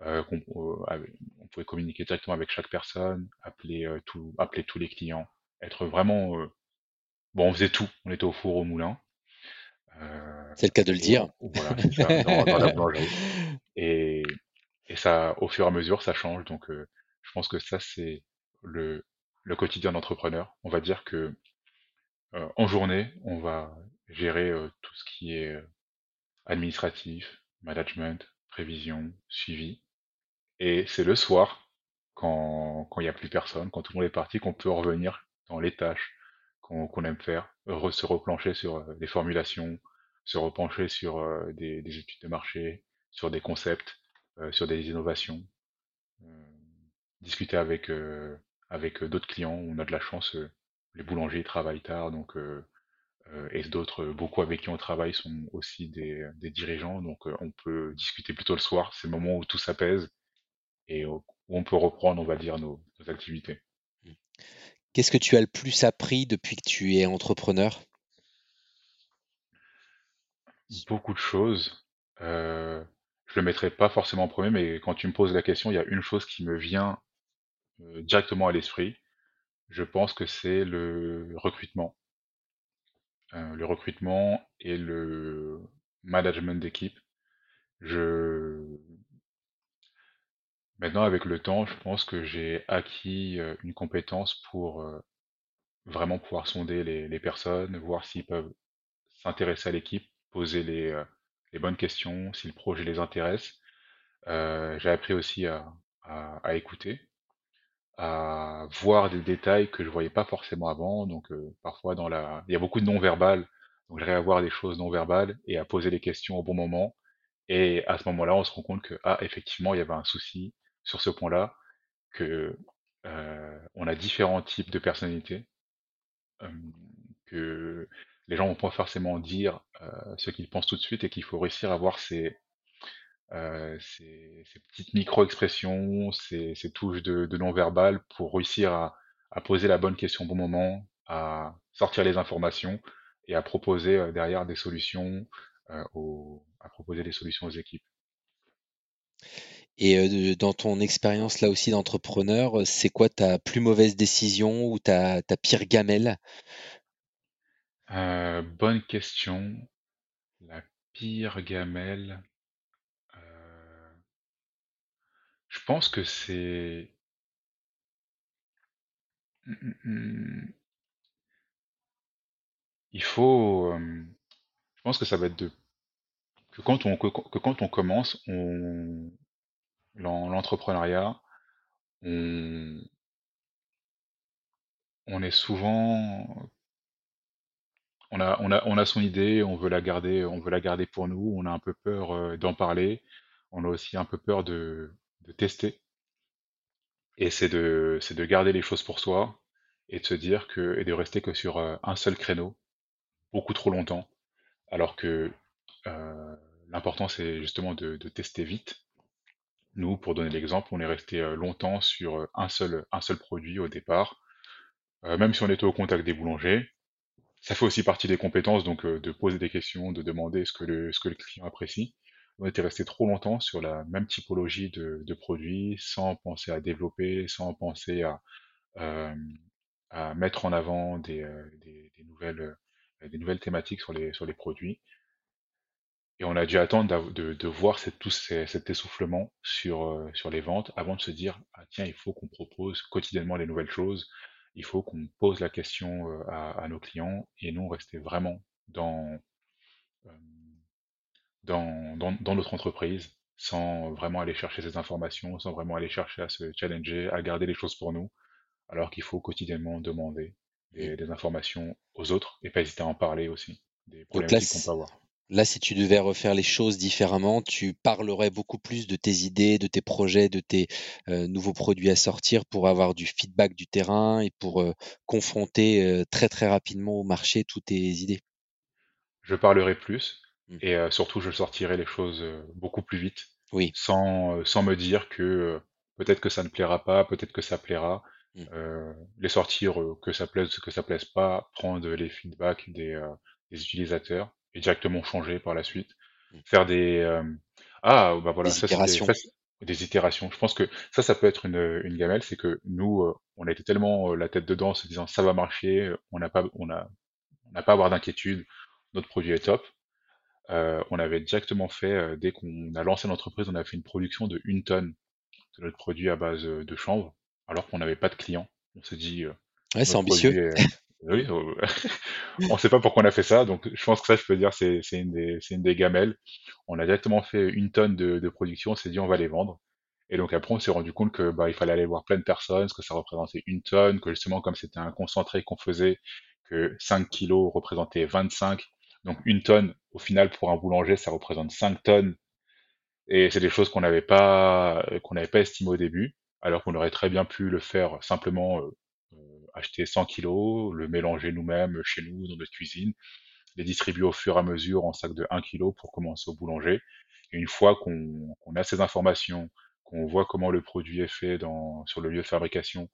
Euh, euh, on, pouvait communiquer directement avec chaque personne, appeler, tout, appeler tous les clients, être vraiment... bon, on faisait tout, on était au four au moulin. c'est le cas de le dire. Voilà, ça, dans, dans, la boulangerie. Et, et ça, au fur et à mesure, ça change. Donc, je pense que ça, c'est le, le quotidien d'entrepreneur. On va dire que en journée, on va gérer tout ce qui est administratif, management, prévision, suivi. Et c'est le soir, quand il n'y a plus personne, quand tout le monde est parti, qu'on peut revenir dans les tâches qu'on aime faire, se replancher sur euh, des formulations, se repencher sur euh, des, des, études de marché, sur des concepts, euh, sur des innovations, discuter avec, avec d'autres clients. On a de la chance, les boulangers travaillent tard, donc euh, et d'autres, beaucoup avec qui on travaille, sont aussi des, des dirigeants, donc euh, on peut discuter plutôt le soir, c'est le moment où tout s'apaise et où on peut reprendre, on va dire, nos, nos activités. Qu'est-ce que tu as le plus appris depuis que tu es entrepreneur? Beaucoup de choses. Euh, je le mettrai pas forcément en premier, mais quand tu me poses la question, il y a une chose qui me vient euh, directement à l'esprit. Je pense que c'est le recrutement. Euh, le recrutement et le management d'équipe. Maintenant, avec le temps, je pense que j'ai acquis euh, une compétence pour euh, vraiment pouvoir sonder les, personnes, voir s'ils peuvent s'intéresser à l'équipe, poser les, bonnes questions, si le projet les intéresse. j'ai appris aussi à écouter, à voir des détails que je voyais pas forcément avant. Donc euh, parfois dans la, il y a beaucoup de non-verbal, donc j'arrive à voir des choses non-verbales et à poser les questions au bon moment. Et à ce moment-là, on se rend compte que ah effectivement il y avait un souci sur ce point-là, que euh, on a différents types de personnalités, que les gens vont pas forcément dire euh, ce qu'ils pensent tout de suite et qu'il faut réussir à voir ces euh, ces, ces, petites micro-expressions, ces, ces, touches de, de non-verbal pour réussir à, à, poser la bonne question au bon moment, à sortir les informations et à proposer euh, derrière des solutions euh, aux, à proposer des solutions aux équipes. Et dans ton expérience là aussi d'entrepreneur, c'est quoi ta plus mauvaise décision ou ta, ta pire gamelle? Bonne question. La pire gamelle, euh, je pense que c'est... Hum, hum, hum. Il faut... je pense que ça va être de... que quand on, que, que quand on commence, on, l'en- l'entrepreneuriat, on, on est souvent... On a, on a, on a son idée, on veut la garder, on veut la garder pour nous, on a un peu peur d'en parler, on a aussi un peu peur de, de tester. Et c'est de, c'est de garder les choses pour soi et de se dire que, et de rester que sur euh, un seul créneau, beaucoup trop longtemps, alors que euh, l'important c'est justement de, tester vite. Nous, pour donner l'exemple, on est resté euh, longtemps sur un seul, produit au départ, même si on était au contact des boulangers. Ça fait aussi partie des compétences, donc de poser des questions, de demander ce que le client apprécie. On était resté trop longtemps sur la même typologie de, de produits, sans penser à développer, sans penser à, euh, à mettre en avant des, euh, des, des nouvelles, euh, des nouvelles thématiques sur les, sur les produits. Et on a dû attendre de, de voir cette- tout ces- cet essoufflement sur, euh, sur les ventes avant de se dire, ah, tiens, il faut qu'on propose quotidiennement les nouvelles choses, il faut qu'on pose la question à, à nos clients et nous, on restait vraiment dans, dans, dans, dans notre entreprise sans vraiment aller chercher ces informations, sans vraiment aller chercher à se challenger, à garder les choses pour nous alors qu'il faut quotidiennement demander des, des informations aux autres et pas hésiter à en parler aussi, des problématiques qu'on peut avoir. Là, si tu devais refaire les choses différemment, tu parlerais beaucoup plus de tes idées, de tes projets, de tes euh, nouveaux produits à sortir pour avoir du feedback du terrain et pour euh, confronter euh, très très rapidement au marché toutes tes idées? Je parlerai plus Mm. et euh, surtout je sortirai les choses beaucoup plus vite Oui. sans, sans me dire que peut-être que ça ne plaira pas, peut-être que ça plaira. Mm. Euh, les sortir, euh, que ça plaise, que ça plaise pas, prendre les feedbacks des, euh, des utilisateurs et directement changer par la suite. Mm. Faire des euh, ah bah voilà Des ça c'est des, itérations. ça, c'est des itérations. Je pense que ça ça peut être une, une gamelle, c'est que nous euh, on a été tellement euh, la tête dedans en se disant ça va marcher, on n'a pas on a on n'a pas à avoir d'inquiétude, notre produit est top. Euh, on avait directement fait, euh, dès qu'on a lancé l'entreprise, on a fait une production de une tonne de notre produit à base euh, de chanvre, alors qu'on n'avait pas de clients. On s'est dit, euh, Ouais, c'est ambitieux. est... Oui, euh, [laughs] on sait pas pourquoi on a fait ça, donc je pense que ça, je peux dire, c'est une une des gamelles. On a directement fait une tonne de, de production, on s'est dit, on va les vendre. Et donc après, on s'est rendu compte que bah, il fallait aller voir plein de personnes, ce que ça représentait une tonne, que justement, comme c'était un concentré qu'on faisait, que 5 kilos représentait 25. Donc une tonne, au final, pour un boulanger, ça représente 5 tonnes. Et c'est des choses qu'on n'avait pas, qu'on n'avait pas estimées au début, alors qu'on aurait très bien pu le faire simplement euh, euh, acheter 100 kilos, le mélanger nous-mêmes chez nous, dans notre cuisine, les distribuer au fur et à mesure en sacs de 1 kilo pour commencer au boulanger. Et une fois qu'on a ces informations, qu'on voit comment le produit est fait dans, sur le lieu de fabrication,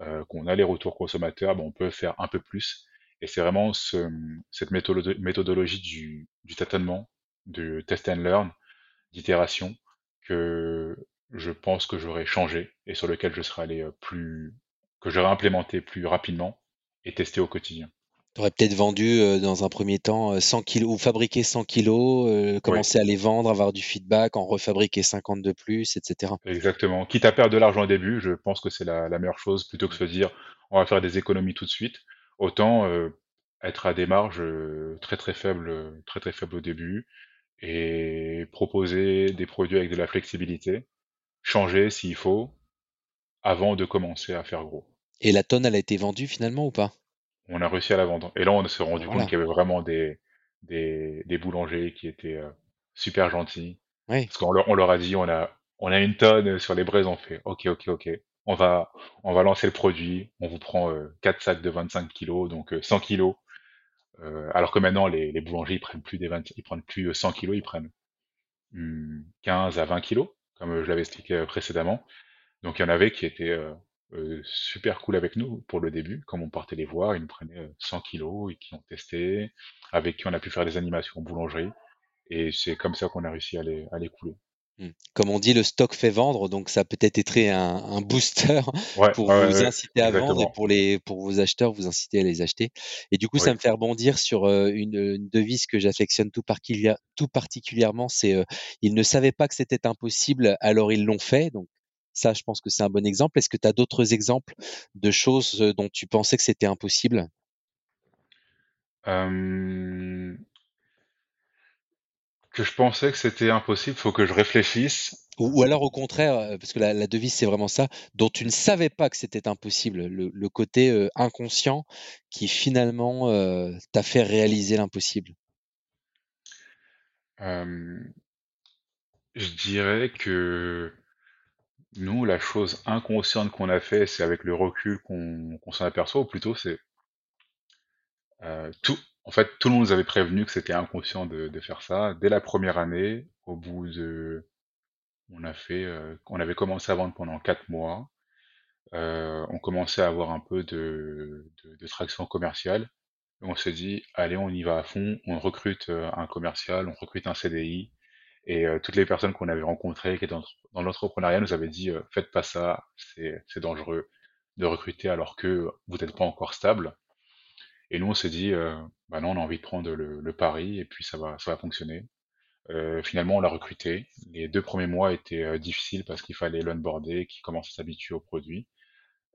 euh, qu'on a les retours consommateurs, ben, on peut faire un peu plus. Et c'est vraiment ce, cette méthodo- méthodologie du, du tâtonnement, du test and learn, d'itération, que je pense que j'aurais changé et sur lequel je serais allé euh, plus, que j'aurais implémenté plus rapidement et testé au quotidien. Tu aurais peut-être vendu euh, dans un premier temps euh, 100 kilos ou fabriqué 100 kilos, euh, Oui, commencer à les vendre, avoir du feedback, en refabriquer 50 de plus, etc. exactement. Quitte à perdre de l'argent au début, je pense que c'est la, la meilleure chose plutôt que Mm. se dire on va faire des économies tout de suite. Autant euh, être à des marges très très faibles, très très faibles au début et proposer des produits avec de la flexibilité, changer s'il faut avant de commencer à faire gros. Et la tonne, elle a été vendue finalement ou pas? On a réussi à la vendre. Et là, on s'est Ah rendu compte voilà. qu'il y avait vraiment des, des, des boulangers qui étaient euh, super gentils. Ouais. Parce qu'on leur, on leur a dit, on a, on a une tonne sur les braises, on fait, ok, ok, ok. On va, on va lancer le produit. On vous prend euh, 4 sacs de 25 kilos, donc euh, 100 kilos. Euh, alors que maintenant, les, les boulangers, ils prennent plus des 20, ils prennent plus euh, 100 kilos, ils prennent hum, 15 à 20 kilos, comme euh, je l'avais expliqué euh, précédemment. Donc il y en avait qui étaient euh, super cool avec nous pour le début. Comme on partait les voir, ils nous prenaient 100 kilos et qui ont testé, avec qui on a pu faire des animations en boulangerie. Et c'est comme ça qu'on a réussi à les, à les couler. Mmh. Comme on dit, le stock fait vendre, donc ça a peut-être été un, un booster Ouais, pour ouais, vous inciter à vendre et pour les pour vos acheteurs vous inciter à les acheter. Et du coup, Oui. ça me fait rebondir sur euh, une, une devise que j'affectionne tout, particulière- tout particulièrement, c'est euh, ils ne savaient pas que c'était impossible, alors ils l'ont fait. Donc ça, je pense que c'est un bon exemple. Est-ce que tu as d'autres exemples de choses euh, dont tu pensais que c'était impossible? Euh, que je pensais que c'était impossible, faut que je réfléchisse. Ou, ou alors au contraire, euh, parce que la, la devise c'est vraiment ça, dont tu ne savais pas que c'était impossible, le, le côté euh, inconscient qui finalement euh, t'a fait réaliser l'impossible. Euh, je dirais que nous, la chose inconsciente qu'on a fait, c'est avec le recul qu'on qu'on s'en aperçoit, ou plutôt c'est euh, tout. En fait, tout le monde nous avait prévenu que c'était inconscient de, de faire ça. Dès la première année, au bout de, on a fait, euh, on avait commencé à vendre pendant quatre mois. Euh, on commençait à avoir un peu de, traction commerciale. On s'est dit, allez, on y va à fond, on recrute euh, un commercial, on recrute un CDI. Et toutes les personnes qu'on avait rencontrées qui étaient dans, dans l'entrepreneuriat nous avaient dit, faites pas ça, c'est dangereux de recruter alors que vous n'êtes pas encore stable. Et nous, on s'est dit, euh, bah non, on a envie de prendre le, le pari et puis ça va, ça va fonctionner. Euh, finalement, on l'a recruté. Les deux premiers mois étaient euh, difficiles parce qu'il fallait l'onboarder, qu'il commence à s'habituer au produit.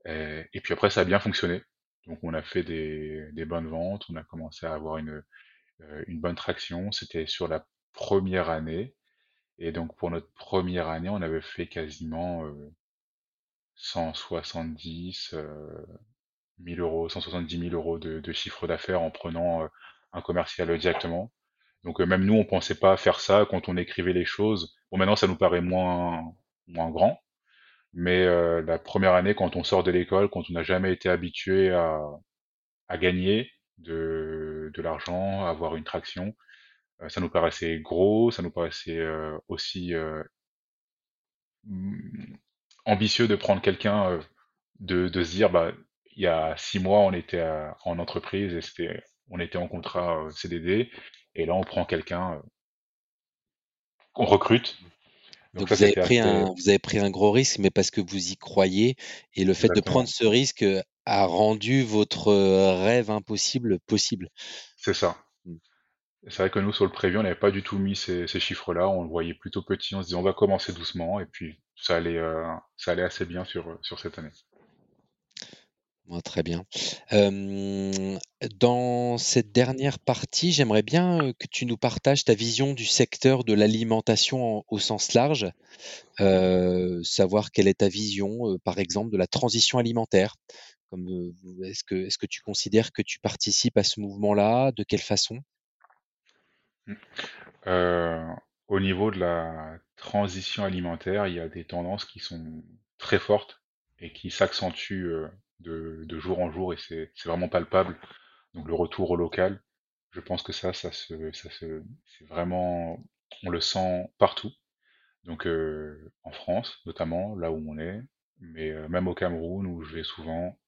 Euh, et puis après, ça a bien fonctionné. Donc on a fait des, des bonnes ventes, on a commencé à avoir une, euh, une bonne traction. C'était sur la première année. Et donc pour notre première année, on avait fait quasiment euh, 170 euh, 1000 euros, 170 000 euros de, chiffre d'affaires en prenant euh, un commercial directement. Donc euh, même nous, on pensait pas faire ça quand on écrivait les choses. Bon, maintenant, ça nous paraît moins, moins grand. Mais euh, la première année, quand on sort de l'école, quand on n'a jamais été habitué à, à gagner de, de l'argent, à avoir une traction, euh, ça nous paraissait gros, ça nous paraissait euh, aussi euh, mm, ambitieux de prendre quelqu'un, de, de se dire, bah, il y a six mois, on était à- en entreprise et c'était, on était en contrat euh, CDD, et là, on prend quelqu'un euh, qu'on recrute. Donc Donc ça, vous avez pris assez un, vous avez pris un gros risque, mais parce que vous y croyez, et le fait de prendre ce risque euh, a rendu votre euh, rêve impossible possible. C'est ça. Mm. C'est vrai que nous, sur le prévu, on n'avait pas du tout mis ces, ces chiffres-là. On le voyait plutôt petit. On se disait, on va commencer doucement, et puis ça allait, euh, ça allait assez bien sur, sur cette année. Très bien. Dans cette dernière partie, j'aimerais bien, que tu nous partages ta vision du secteur de l'alimentation en au sens large. Savoir quelle est ta vision, par exemple, de la transition alimentaire? Est-ce que tu considères que tu participes à ce mouvement-là? De quelle façon? Euh, au niveau de la transition alimentaire, il y a des tendances qui sont très fortes et qui s'accentuent de, de jour en jour et c'est vraiment palpable. Donc le retour au local, je pense que ça, ça se, ça se, c'est vraiment, on le sent partout. Donc euh, en France, notamment, là où on est, mais euh, même au Cameroun où je vais souvent,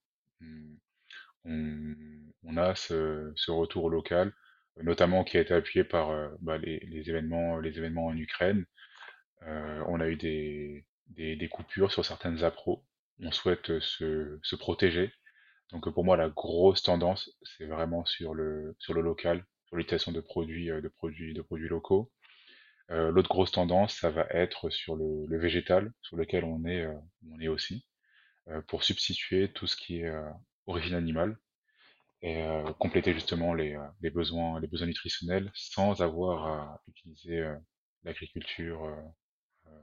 hum, on, on a ce, ce retour local, notamment qui a été appuyé par euh, bah, les, les événements, les événements en Ukraine. Euh, on a eu des, des, des coupures sur certaines appros. On souhaite se, se protéger. Donc euh, pour moi, la grosse tendance, c'est vraiment sur le, sur le local, sur l'utilisation de produits, euh, de produits, de produits locaux. Euh, l'autre grosse tendance, ça va être sur le, végétal, sur lequel on est, euh, on est aussi, euh, pour substituer tout ce qui est euh, origine animale et euh, compléter justement les, euh, les besoins, les besoins nutritionnels sans avoir à utiliser euh, l'agriculture, euh, et l'é- l'é- euh,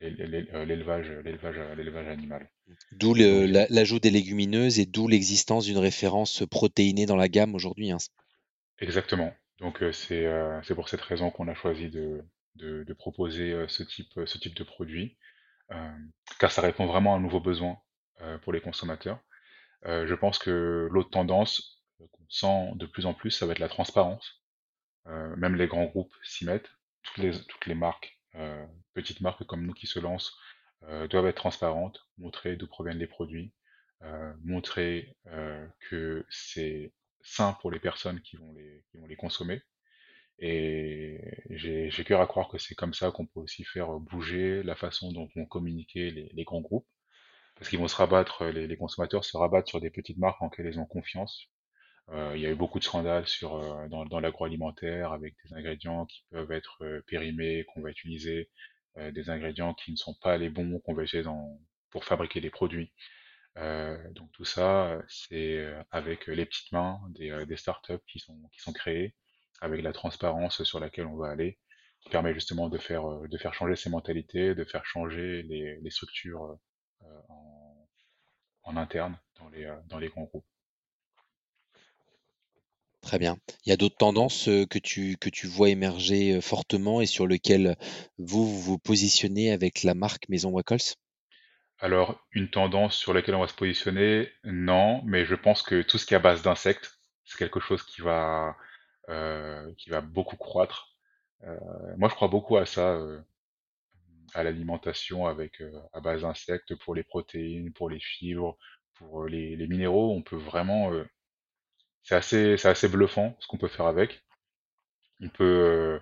l'élevage, l'élevage, l'élevage animal. D'où l'ajout des légumineuses et d'où l'existence d'une référence protéinée dans la gamme aujourd'hui, hein. exactement. Donc euh, c'est euh, c'est pour cette raison qu'on a choisi de, de, de proposer euh, ce type, ce type de produit, euh, car ça répond vraiment à un nouveau besoin euh, pour les consommateurs. Euh, je pense que l'autre tendance euh, qu'on sent de plus en plus, ça va être la transparence. Euh, même les grands groupes s'y mettent. Toutes les, toutes les marques, euh, petites marques comme nous qui se lancent, euh, doivent être transparentes, montrer d'où proviennent les produits, euh, montrer euh, que c'est sain pour les personnes qui vont les, consommer. Et j'ai cœur à croire que c'est comme ça qu'on peut aussi faire bouger la façon dont vont communiquer les, grands groupes, parce qu'ils vont se rabattre, les, consommateurs se rabattent sur des petites marques en lesquelles ils ont confiance. Il y a eu beaucoup de scandales dans, dans l'agroalimentaire avec des ingrédients qui peuvent être périmés, qu'on va utiliser, des ingrédients qui ne sont pas les bons qu'on va utiliser dans, pour fabriquer des produits. Euh, donc tout ça, euh, c'est euh, avec les petites mains des, euh, des startups qui sont, qui sont créées, avec la transparence sur laquelle on va aller, qui permet justement de faire, euh, de faire changer ces mentalités, de faire changer les, les structures euh, en, en interne dans les, euh, dans les grands groupes. Très bien. Il y a d'autres tendances que tu, que tu vois émerger fortement et sur lesquelles vous vous, positionnez avec la marque Maison Wacols? Alors, une tendance sur laquelle on va se positionner, non, mais je pense que tout ce qui est à base d'insectes, c'est quelque chose qui va, qui va beaucoup croître. Moi, je crois beaucoup à ça, à l'alimentation avec à base d'insectes pour les protéines, pour les fibres, pour les, minéraux. On peut vraiment, c'est assez, c'est assez bluffant ce qu'on peut faire avec. On peut euh,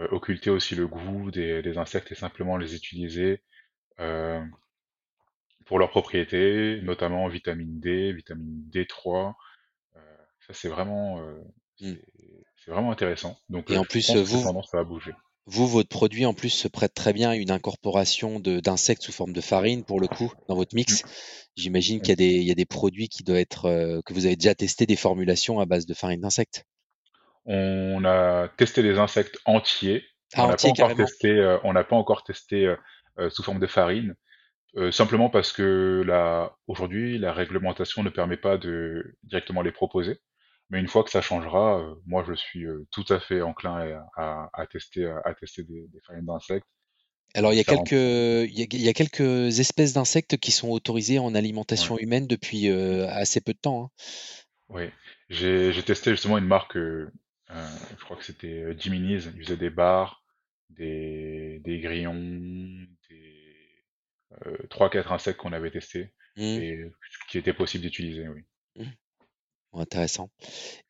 euh, occulter aussi le goût des, des insectes et simplement les utiliser. Euh, pour leurs propriétés, notamment vitamine D, vitamine D3. Euh, ça, c'est vraiment, euh, Hmm. c'est c'est vraiment intéressant. Donc, Et en plus, vous, tendance ça va bouger. Vous, votre produit en plus se prête très bien à une incorporation d'insectes sous forme de farine pour le coup dans votre mix. Mm. J'imagine qu'il y a des, il y a des produits qui doivent être euh, que vous avez déjà testé des formulations à base de farine d'insectes. on a testé les insectes entiers. Ah, On n'a pas entier encore carrément. testé, euh, on n'a pas encore testé euh, sous forme de farine, simplement parce que aujourd'hui, la réglementation ne permet pas de directement les proposer. Mais une fois que ça changera, euh, moi, je suis euh, tout à fait enclin à, à- à tester, à, tester des, des farines d'insectes Alors, il y a quelques, différentes. il y a, il y a quelques espèces d'insectes qui sont autorisées en Ouais. alimentation humaine depuis euh, assez peu de temps. hein. Oui, j'ai testé justement une marque, je crois que c'était Jiminy's, ils faisaient des bars, des, des grillons, des euh, 3-4 insectes qu'on avait testés Hmm, et qui était possible d'utiliser, oui. hmm, intéressant.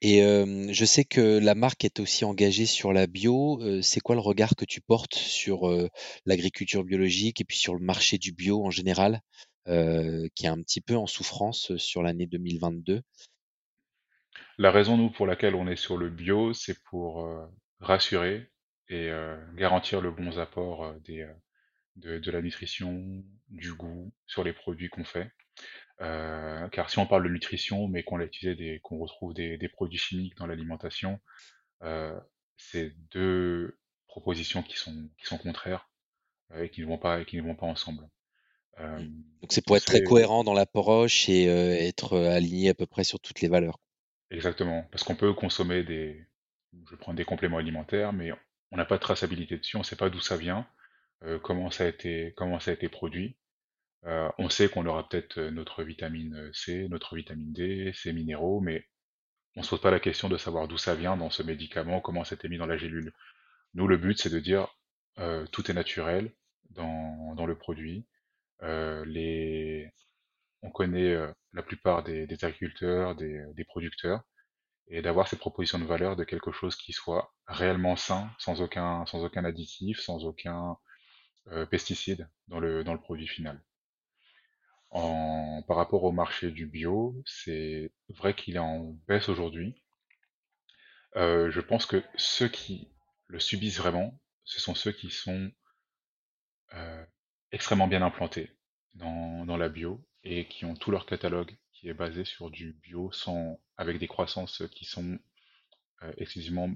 Et je sais que la marque est aussi engagée sur la bio. C'est quoi le regard que tu portes sur l'agriculture biologique et puis sur le marché du bio en général, qui est un petit peu en souffrance sur l'année 2022? La raison, nous, pour laquelle on est sur le bio, c'est pour rassurer et garantir le bon apport des, de, de la nutrition, du goût sur les produits qu'on fait. Euh, car si on parle de nutrition, mais qu'on a utilisé des, qu'on retrouve des, des produits chimiques dans l'alimentation, euh, c'est deux propositions qui sont, qui sont contraires euh, et qui ne vont pas, et qui ne vont pas ensemble. Hmm. Donc c'est pour être très cohérent dans l'approche et être aligné à peu près sur toutes les valeurs. exactement, parce qu'on peut consommer des, je prends des compléments alimentaires, mais on n'a pas de traçabilité dessus, on ne sait pas d'où ça vient, comment ça a été, comment ça a été produit. On sait qu'on aura peut-être notre vitamine C, notre vitamine D, ces minéraux, mais on se pose pas la question de savoir d'où ça vient dans ce médicament, comment c'était mis dans la gélule. Nous, le but, c'est de dire euh, tout est naturel dans, le produit. On connaît la plupart des, agriculteurs, des, producteurs, et d'avoir cette proposition de valeur de quelque chose qui soit réellement sain, sans aucun, additif, sans aucun pesticide dans le produit final. Par rapport au marché du bio, c'est vrai qu'il est en baisse aujourd'hui. Euh, je pense que ceux qui le subissent vraiment, ce sont ceux qui sont euh, extrêmement bien implantés dans, la bio et qui ont tout leur catalogue qui est basé sur du bio avec des croissances qui sont euh, exclusivement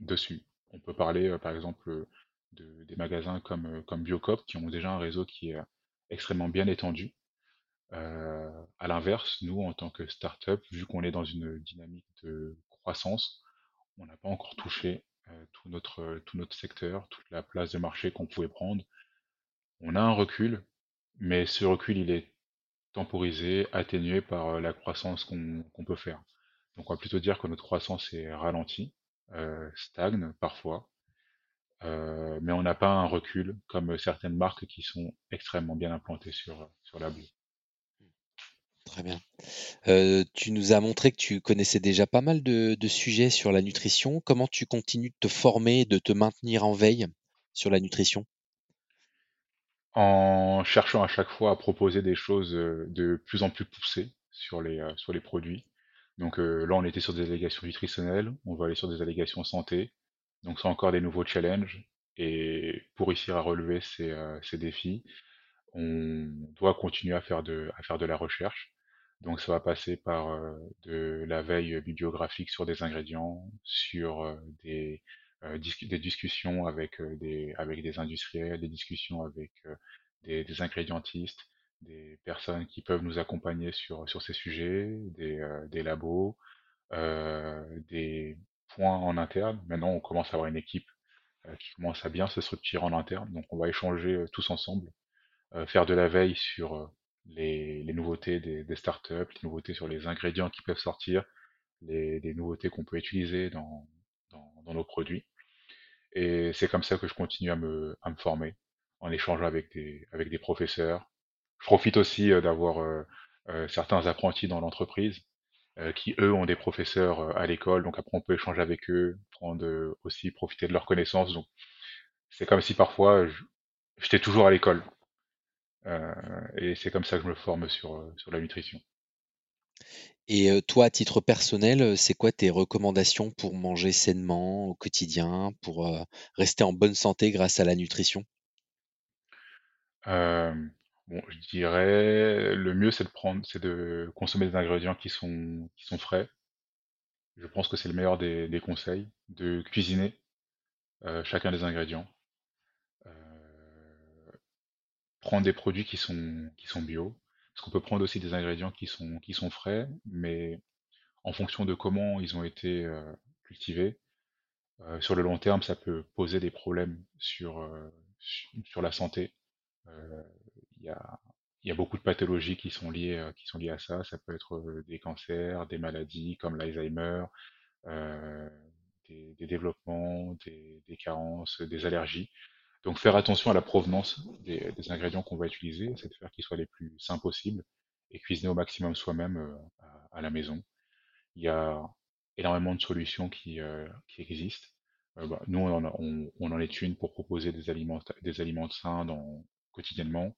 dessus. On peut parler par exemple de, des magasins comme, comme Biocop qui ont déjà un réseau qui est extrêmement bien étendu. À l'inverse, nous en tant que start-up, vu qu'on est dans une dynamique de croissance, on n'a pas encore touché tout notre, tout notre secteur, toute la place de marché qu'on pouvait prendre. On a un recul, mais ce recul, il est temporisé, atténué par la croissance qu'on peut faire. Donc on va plutôt dire que notre croissance est ralentie, euh, stagne parfois, euh, mais on n'a pas un recul comme certaines marques qui sont extrêmement bien implantées sur, sur la bio. Très bien. Euh, tu nous as montré que tu connaissais déjà pas mal de, sujets sur la nutrition. Comment tu continues de te former, de te maintenir en veille sur la nutrition? En cherchant à chaque fois à proposer des choses euh, de plus en plus poussées sur les, euh, sur les produits. Donc là, on était sur des allégations nutritionnelles, on va aller sur des allégations santé. Donc c'est encore des nouveaux challenges. Et pour réussir à relever ces, ces défis, on doit continuer à faire de, à faire de la recherche. Donc ça va passer par euh, de la veille bibliographique sur des ingrédients, sur euh, des, euh, des discussions avec, euh, des, avec des industriels, des discussions avec euh, des, des ingrédientistes, des personnes qui peuvent nous accompagner sur, sur ces sujets, des, euh, des labos, des points en interne. Maintenant, on commence à avoir une équipe qui commence à bien se structurer en interne, donc on va échanger tous ensemble faire de la veille sur les, les nouveautés des, des startups, les nouveautés sur les ingrédients qui peuvent sortir, les, nouveautés qu'on peut utiliser dans, dans, dans nos produits. Et c'est comme ça que je continue à me, à me former, en échangeant avec des, avec des professeurs. Je profite aussi euh, d'avoir euh, euh, certains apprentis dans l'entreprise qui, eux, ont des professeurs à l'école. Donc après, on peut échanger avec eux, prendre aussi profiter de leurs connaissances. Donc c'est comme si parfois j'étais toujours à l'école. Euh, et c'est comme ça que je me forme sur, euh, sur la nutrition. Et euh, toi, à titre personnel, c'est quoi tes recommandations pour manger sainement au quotidien, pour euh, rester en bonne santé grâce à la nutrition? Euh, bon, je dirais le mieux c'est de prendre, c'est de consommer des ingrédients qui sont, qui sont frais. Je pense que c'est le meilleur des, des conseils. De cuisiner euh, chacun des ingrédients. Euh, prendre des produits qui sont, qui sont bio. Parce qu'on peut prendre aussi des ingrédients qui sont, qui sont frais, mais en fonction de comment ils ont été euh, cultivés, euh, sur le long terme, ça peut poser des problèmes sur, euh, sur la santé. Il y a, y a beaucoup de pathologies qui sont liées, qui sont liées à ça. Ça peut être des cancers, des maladies comme l'Alzheimer, des, développements, des carences, des allergies. Donc faire attention à la provenance des, des ingrédients qu'on va utiliser, c'est de faire qu'ils soient les plus sains possibles et cuisiner au maximum soi-même euh, à, à la maison. Il y a énormément de solutions qui, euh, qui existent. Euh, bah, nous, on en, a- on- on en est une pour proposer des aliments, des aliments sains dans, quotidiennement.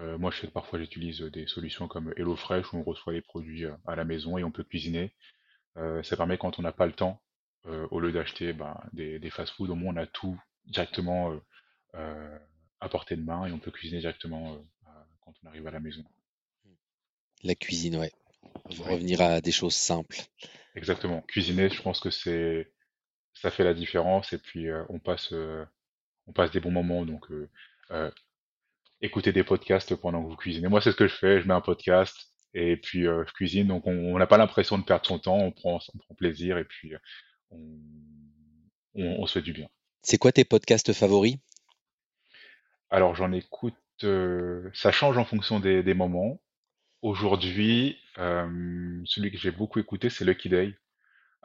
Euh, moi, je sais que parfois j'utilise des solutions comme HelloFresh où on reçoit les produits à la maison et on peut cuisiner. Euh, ça permet quand on n'a pas le temps, euh, au lieu d'acheter ben, des, des fast-food, au moins on a tout directement à portée de main et on peut cuisiner directement euh, quand on arrive à la maison. La cuisine, ouais. Revenir à des choses simples. exactement. Cuisiner, je pense que c'est ça fait la différence et puis euh, on passe euh, on passe des bons moments donc euh, euh, écouter des podcasts pendant que vous cuisinez. Moi, c'est ce que je fais, je mets un podcast et puis euh, je cuisine donc on n'a pas l'impression de perdre son temps, on prend on prend plaisir et puis euh, on, on, on se fait du bien. C'est quoi tes podcasts favoris? Alors j'en écoute, ça change en fonction des, moments. Aujourd'hui, celui que j'ai beaucoup écouté, c'est Lucky Day,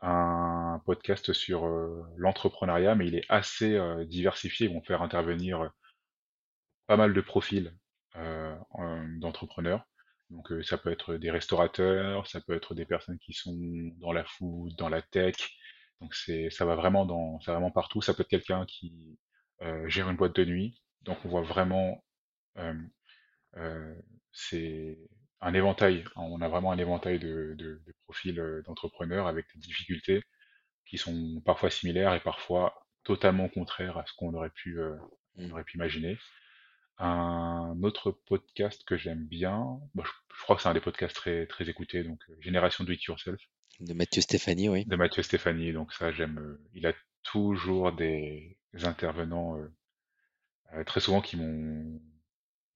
un podcast sur l'entrepreneuriat, mais il est assez diversifié. Ils vont faire intervenir pas mal de profils en- d'entrepreneurs. Donc ça peut être des restaurateurs, ça peut être des personnes qui sont dans la food, dans la tech. Donc c'est ça va vraiment dans ça vraiment partout. Ça peut être quelqu'un qui gère une boîte de nuit. Donc on voit vraiment c'est un éventail. hein. On a vraiment un éventail de, de- de profils d'entrepreneurs avec des difficultés qui sont parfois similaires et parfois totalement contraires à ce qu'on aurait pu, euh, on aurait pu imaginer. Un autre podcast que j'aime bien, bon, je, je crois que c'est un des podcasts très, très écoutés, donc euh, Génération Do It Yourself De Mathieu Stéphanie, oui. de Mathieu Stéphanie. Donc ça, j'aime. euh, il a toujours des intervenants très souvent qui m'ont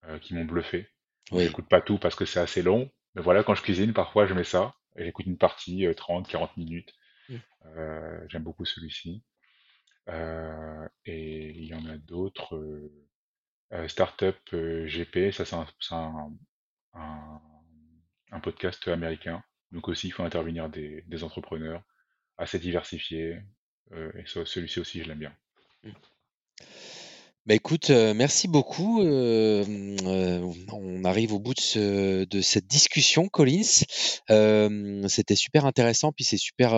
euh, qui m'ont bluffé. Oui. j'écoute pas tout parce que c'est assez long, mais voilà, quand je cuisine, parfois je mets ça et j'écoute une partie, euh, 30, 40 minutes. Euh, j'aime beaucoup celui-ci. Euh, et il y en a d'autres. Euh, euh, Startup euh, GP, ça c'est un, c'est un, un- un podcast américain. Donc aussi, il faut intervenir des, des entrepreneurs assez diversifiés. Euh, et celui-ci aussi, je l'aime bien. Bah écoute, euh, merci beaucoup. Euh, euh, on arrive au bout de, de cette discussion, Collins. C'était super intéressant, puis c'est super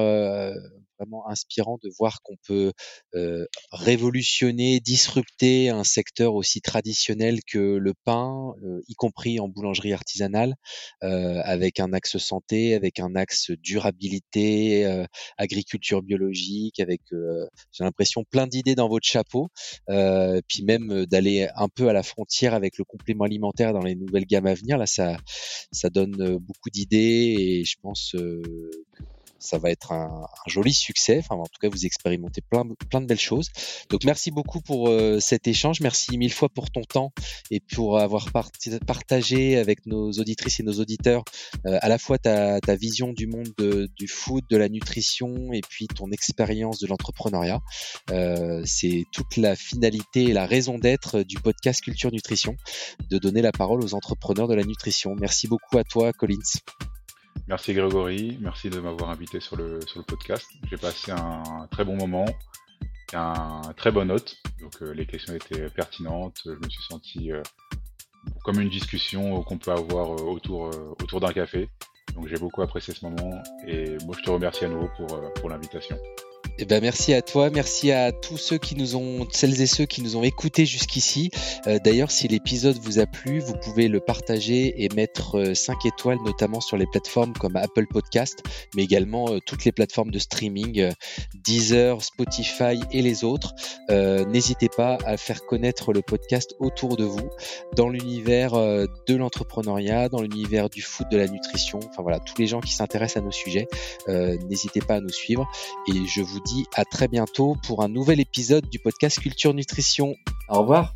vraiment inspirant de voir qu'on peut euh, révolutionner, disrupter un secteur aussi traditionnel que le pain, y compris en boulangerie artisanale, avec un axe santé, avec un axe durabilité, agriculture biologique, avec, j'ai l'impression, plein d'idées dans votre chapeau. puis même euh, d'aller un peu à la frontière avec le complément alimentaire dans les nouvelles gammes à venir. Là, ça, ça donne euh, beaucoup d'idées et je pense euh, que ça va être un, joli succès. Enfin, en tout cas, vous expérimentez plein, plein de belles choses. Donc, merci beaucoup pour euh, cet échange. Merci mille fois pour ton temps et pour avoir partagé avec nos auditrices et nos auditeurs euh, à la fois ta, ta vision du monde du food, de la nutrition et puis ton expérience de l'entrepreneuriat. Euh, C'est toute la finalité et la raison d'être du podcast Culture Nutrition, de donner la parole aux entrepreneurs de la nutrition. Merci beaucoup à toi, Collins. Merci Grégory, merci de m'avoir invité sur le, sur le podcast. J'ai passé un très bon moment, un très bon hôte, donc euh, les questions étaient pertinentes, je me suis senti euh, comme une discussion qu'on peut avoir euh, autour, autour d'un café. Donc j'ai beaucoup apprécié ce moment et moi je te remercie à nouveau pour, pour l'invitation. Eh ben merci à toi, merci à tous ceux qui nous ont, celles et ceux qui nous ont écoutés jusqu'ici. Euh, d'ailleurs, si l'épisode vous a plu, vous pouvez le partager et mettre 5 euh, étoiles, notamment sur les plateformes comme Apple Podcast, mais également euh, toutes les plateformes de streaming, Deezer, Spotify et les autres. N'hésitez pas à faire connaître le podcast autour de vous, dans l'univers de l'entrepreneuriat, dans l'univers du foot, de la nutrition. Enfin voilà, tous les gens qui s'intéressent à nos sujets, n'hésitez pas à nous suivre. Et je vous dis à très bientôt pour un nouvel épisode du podcast Culture Nutrition. Au revoir.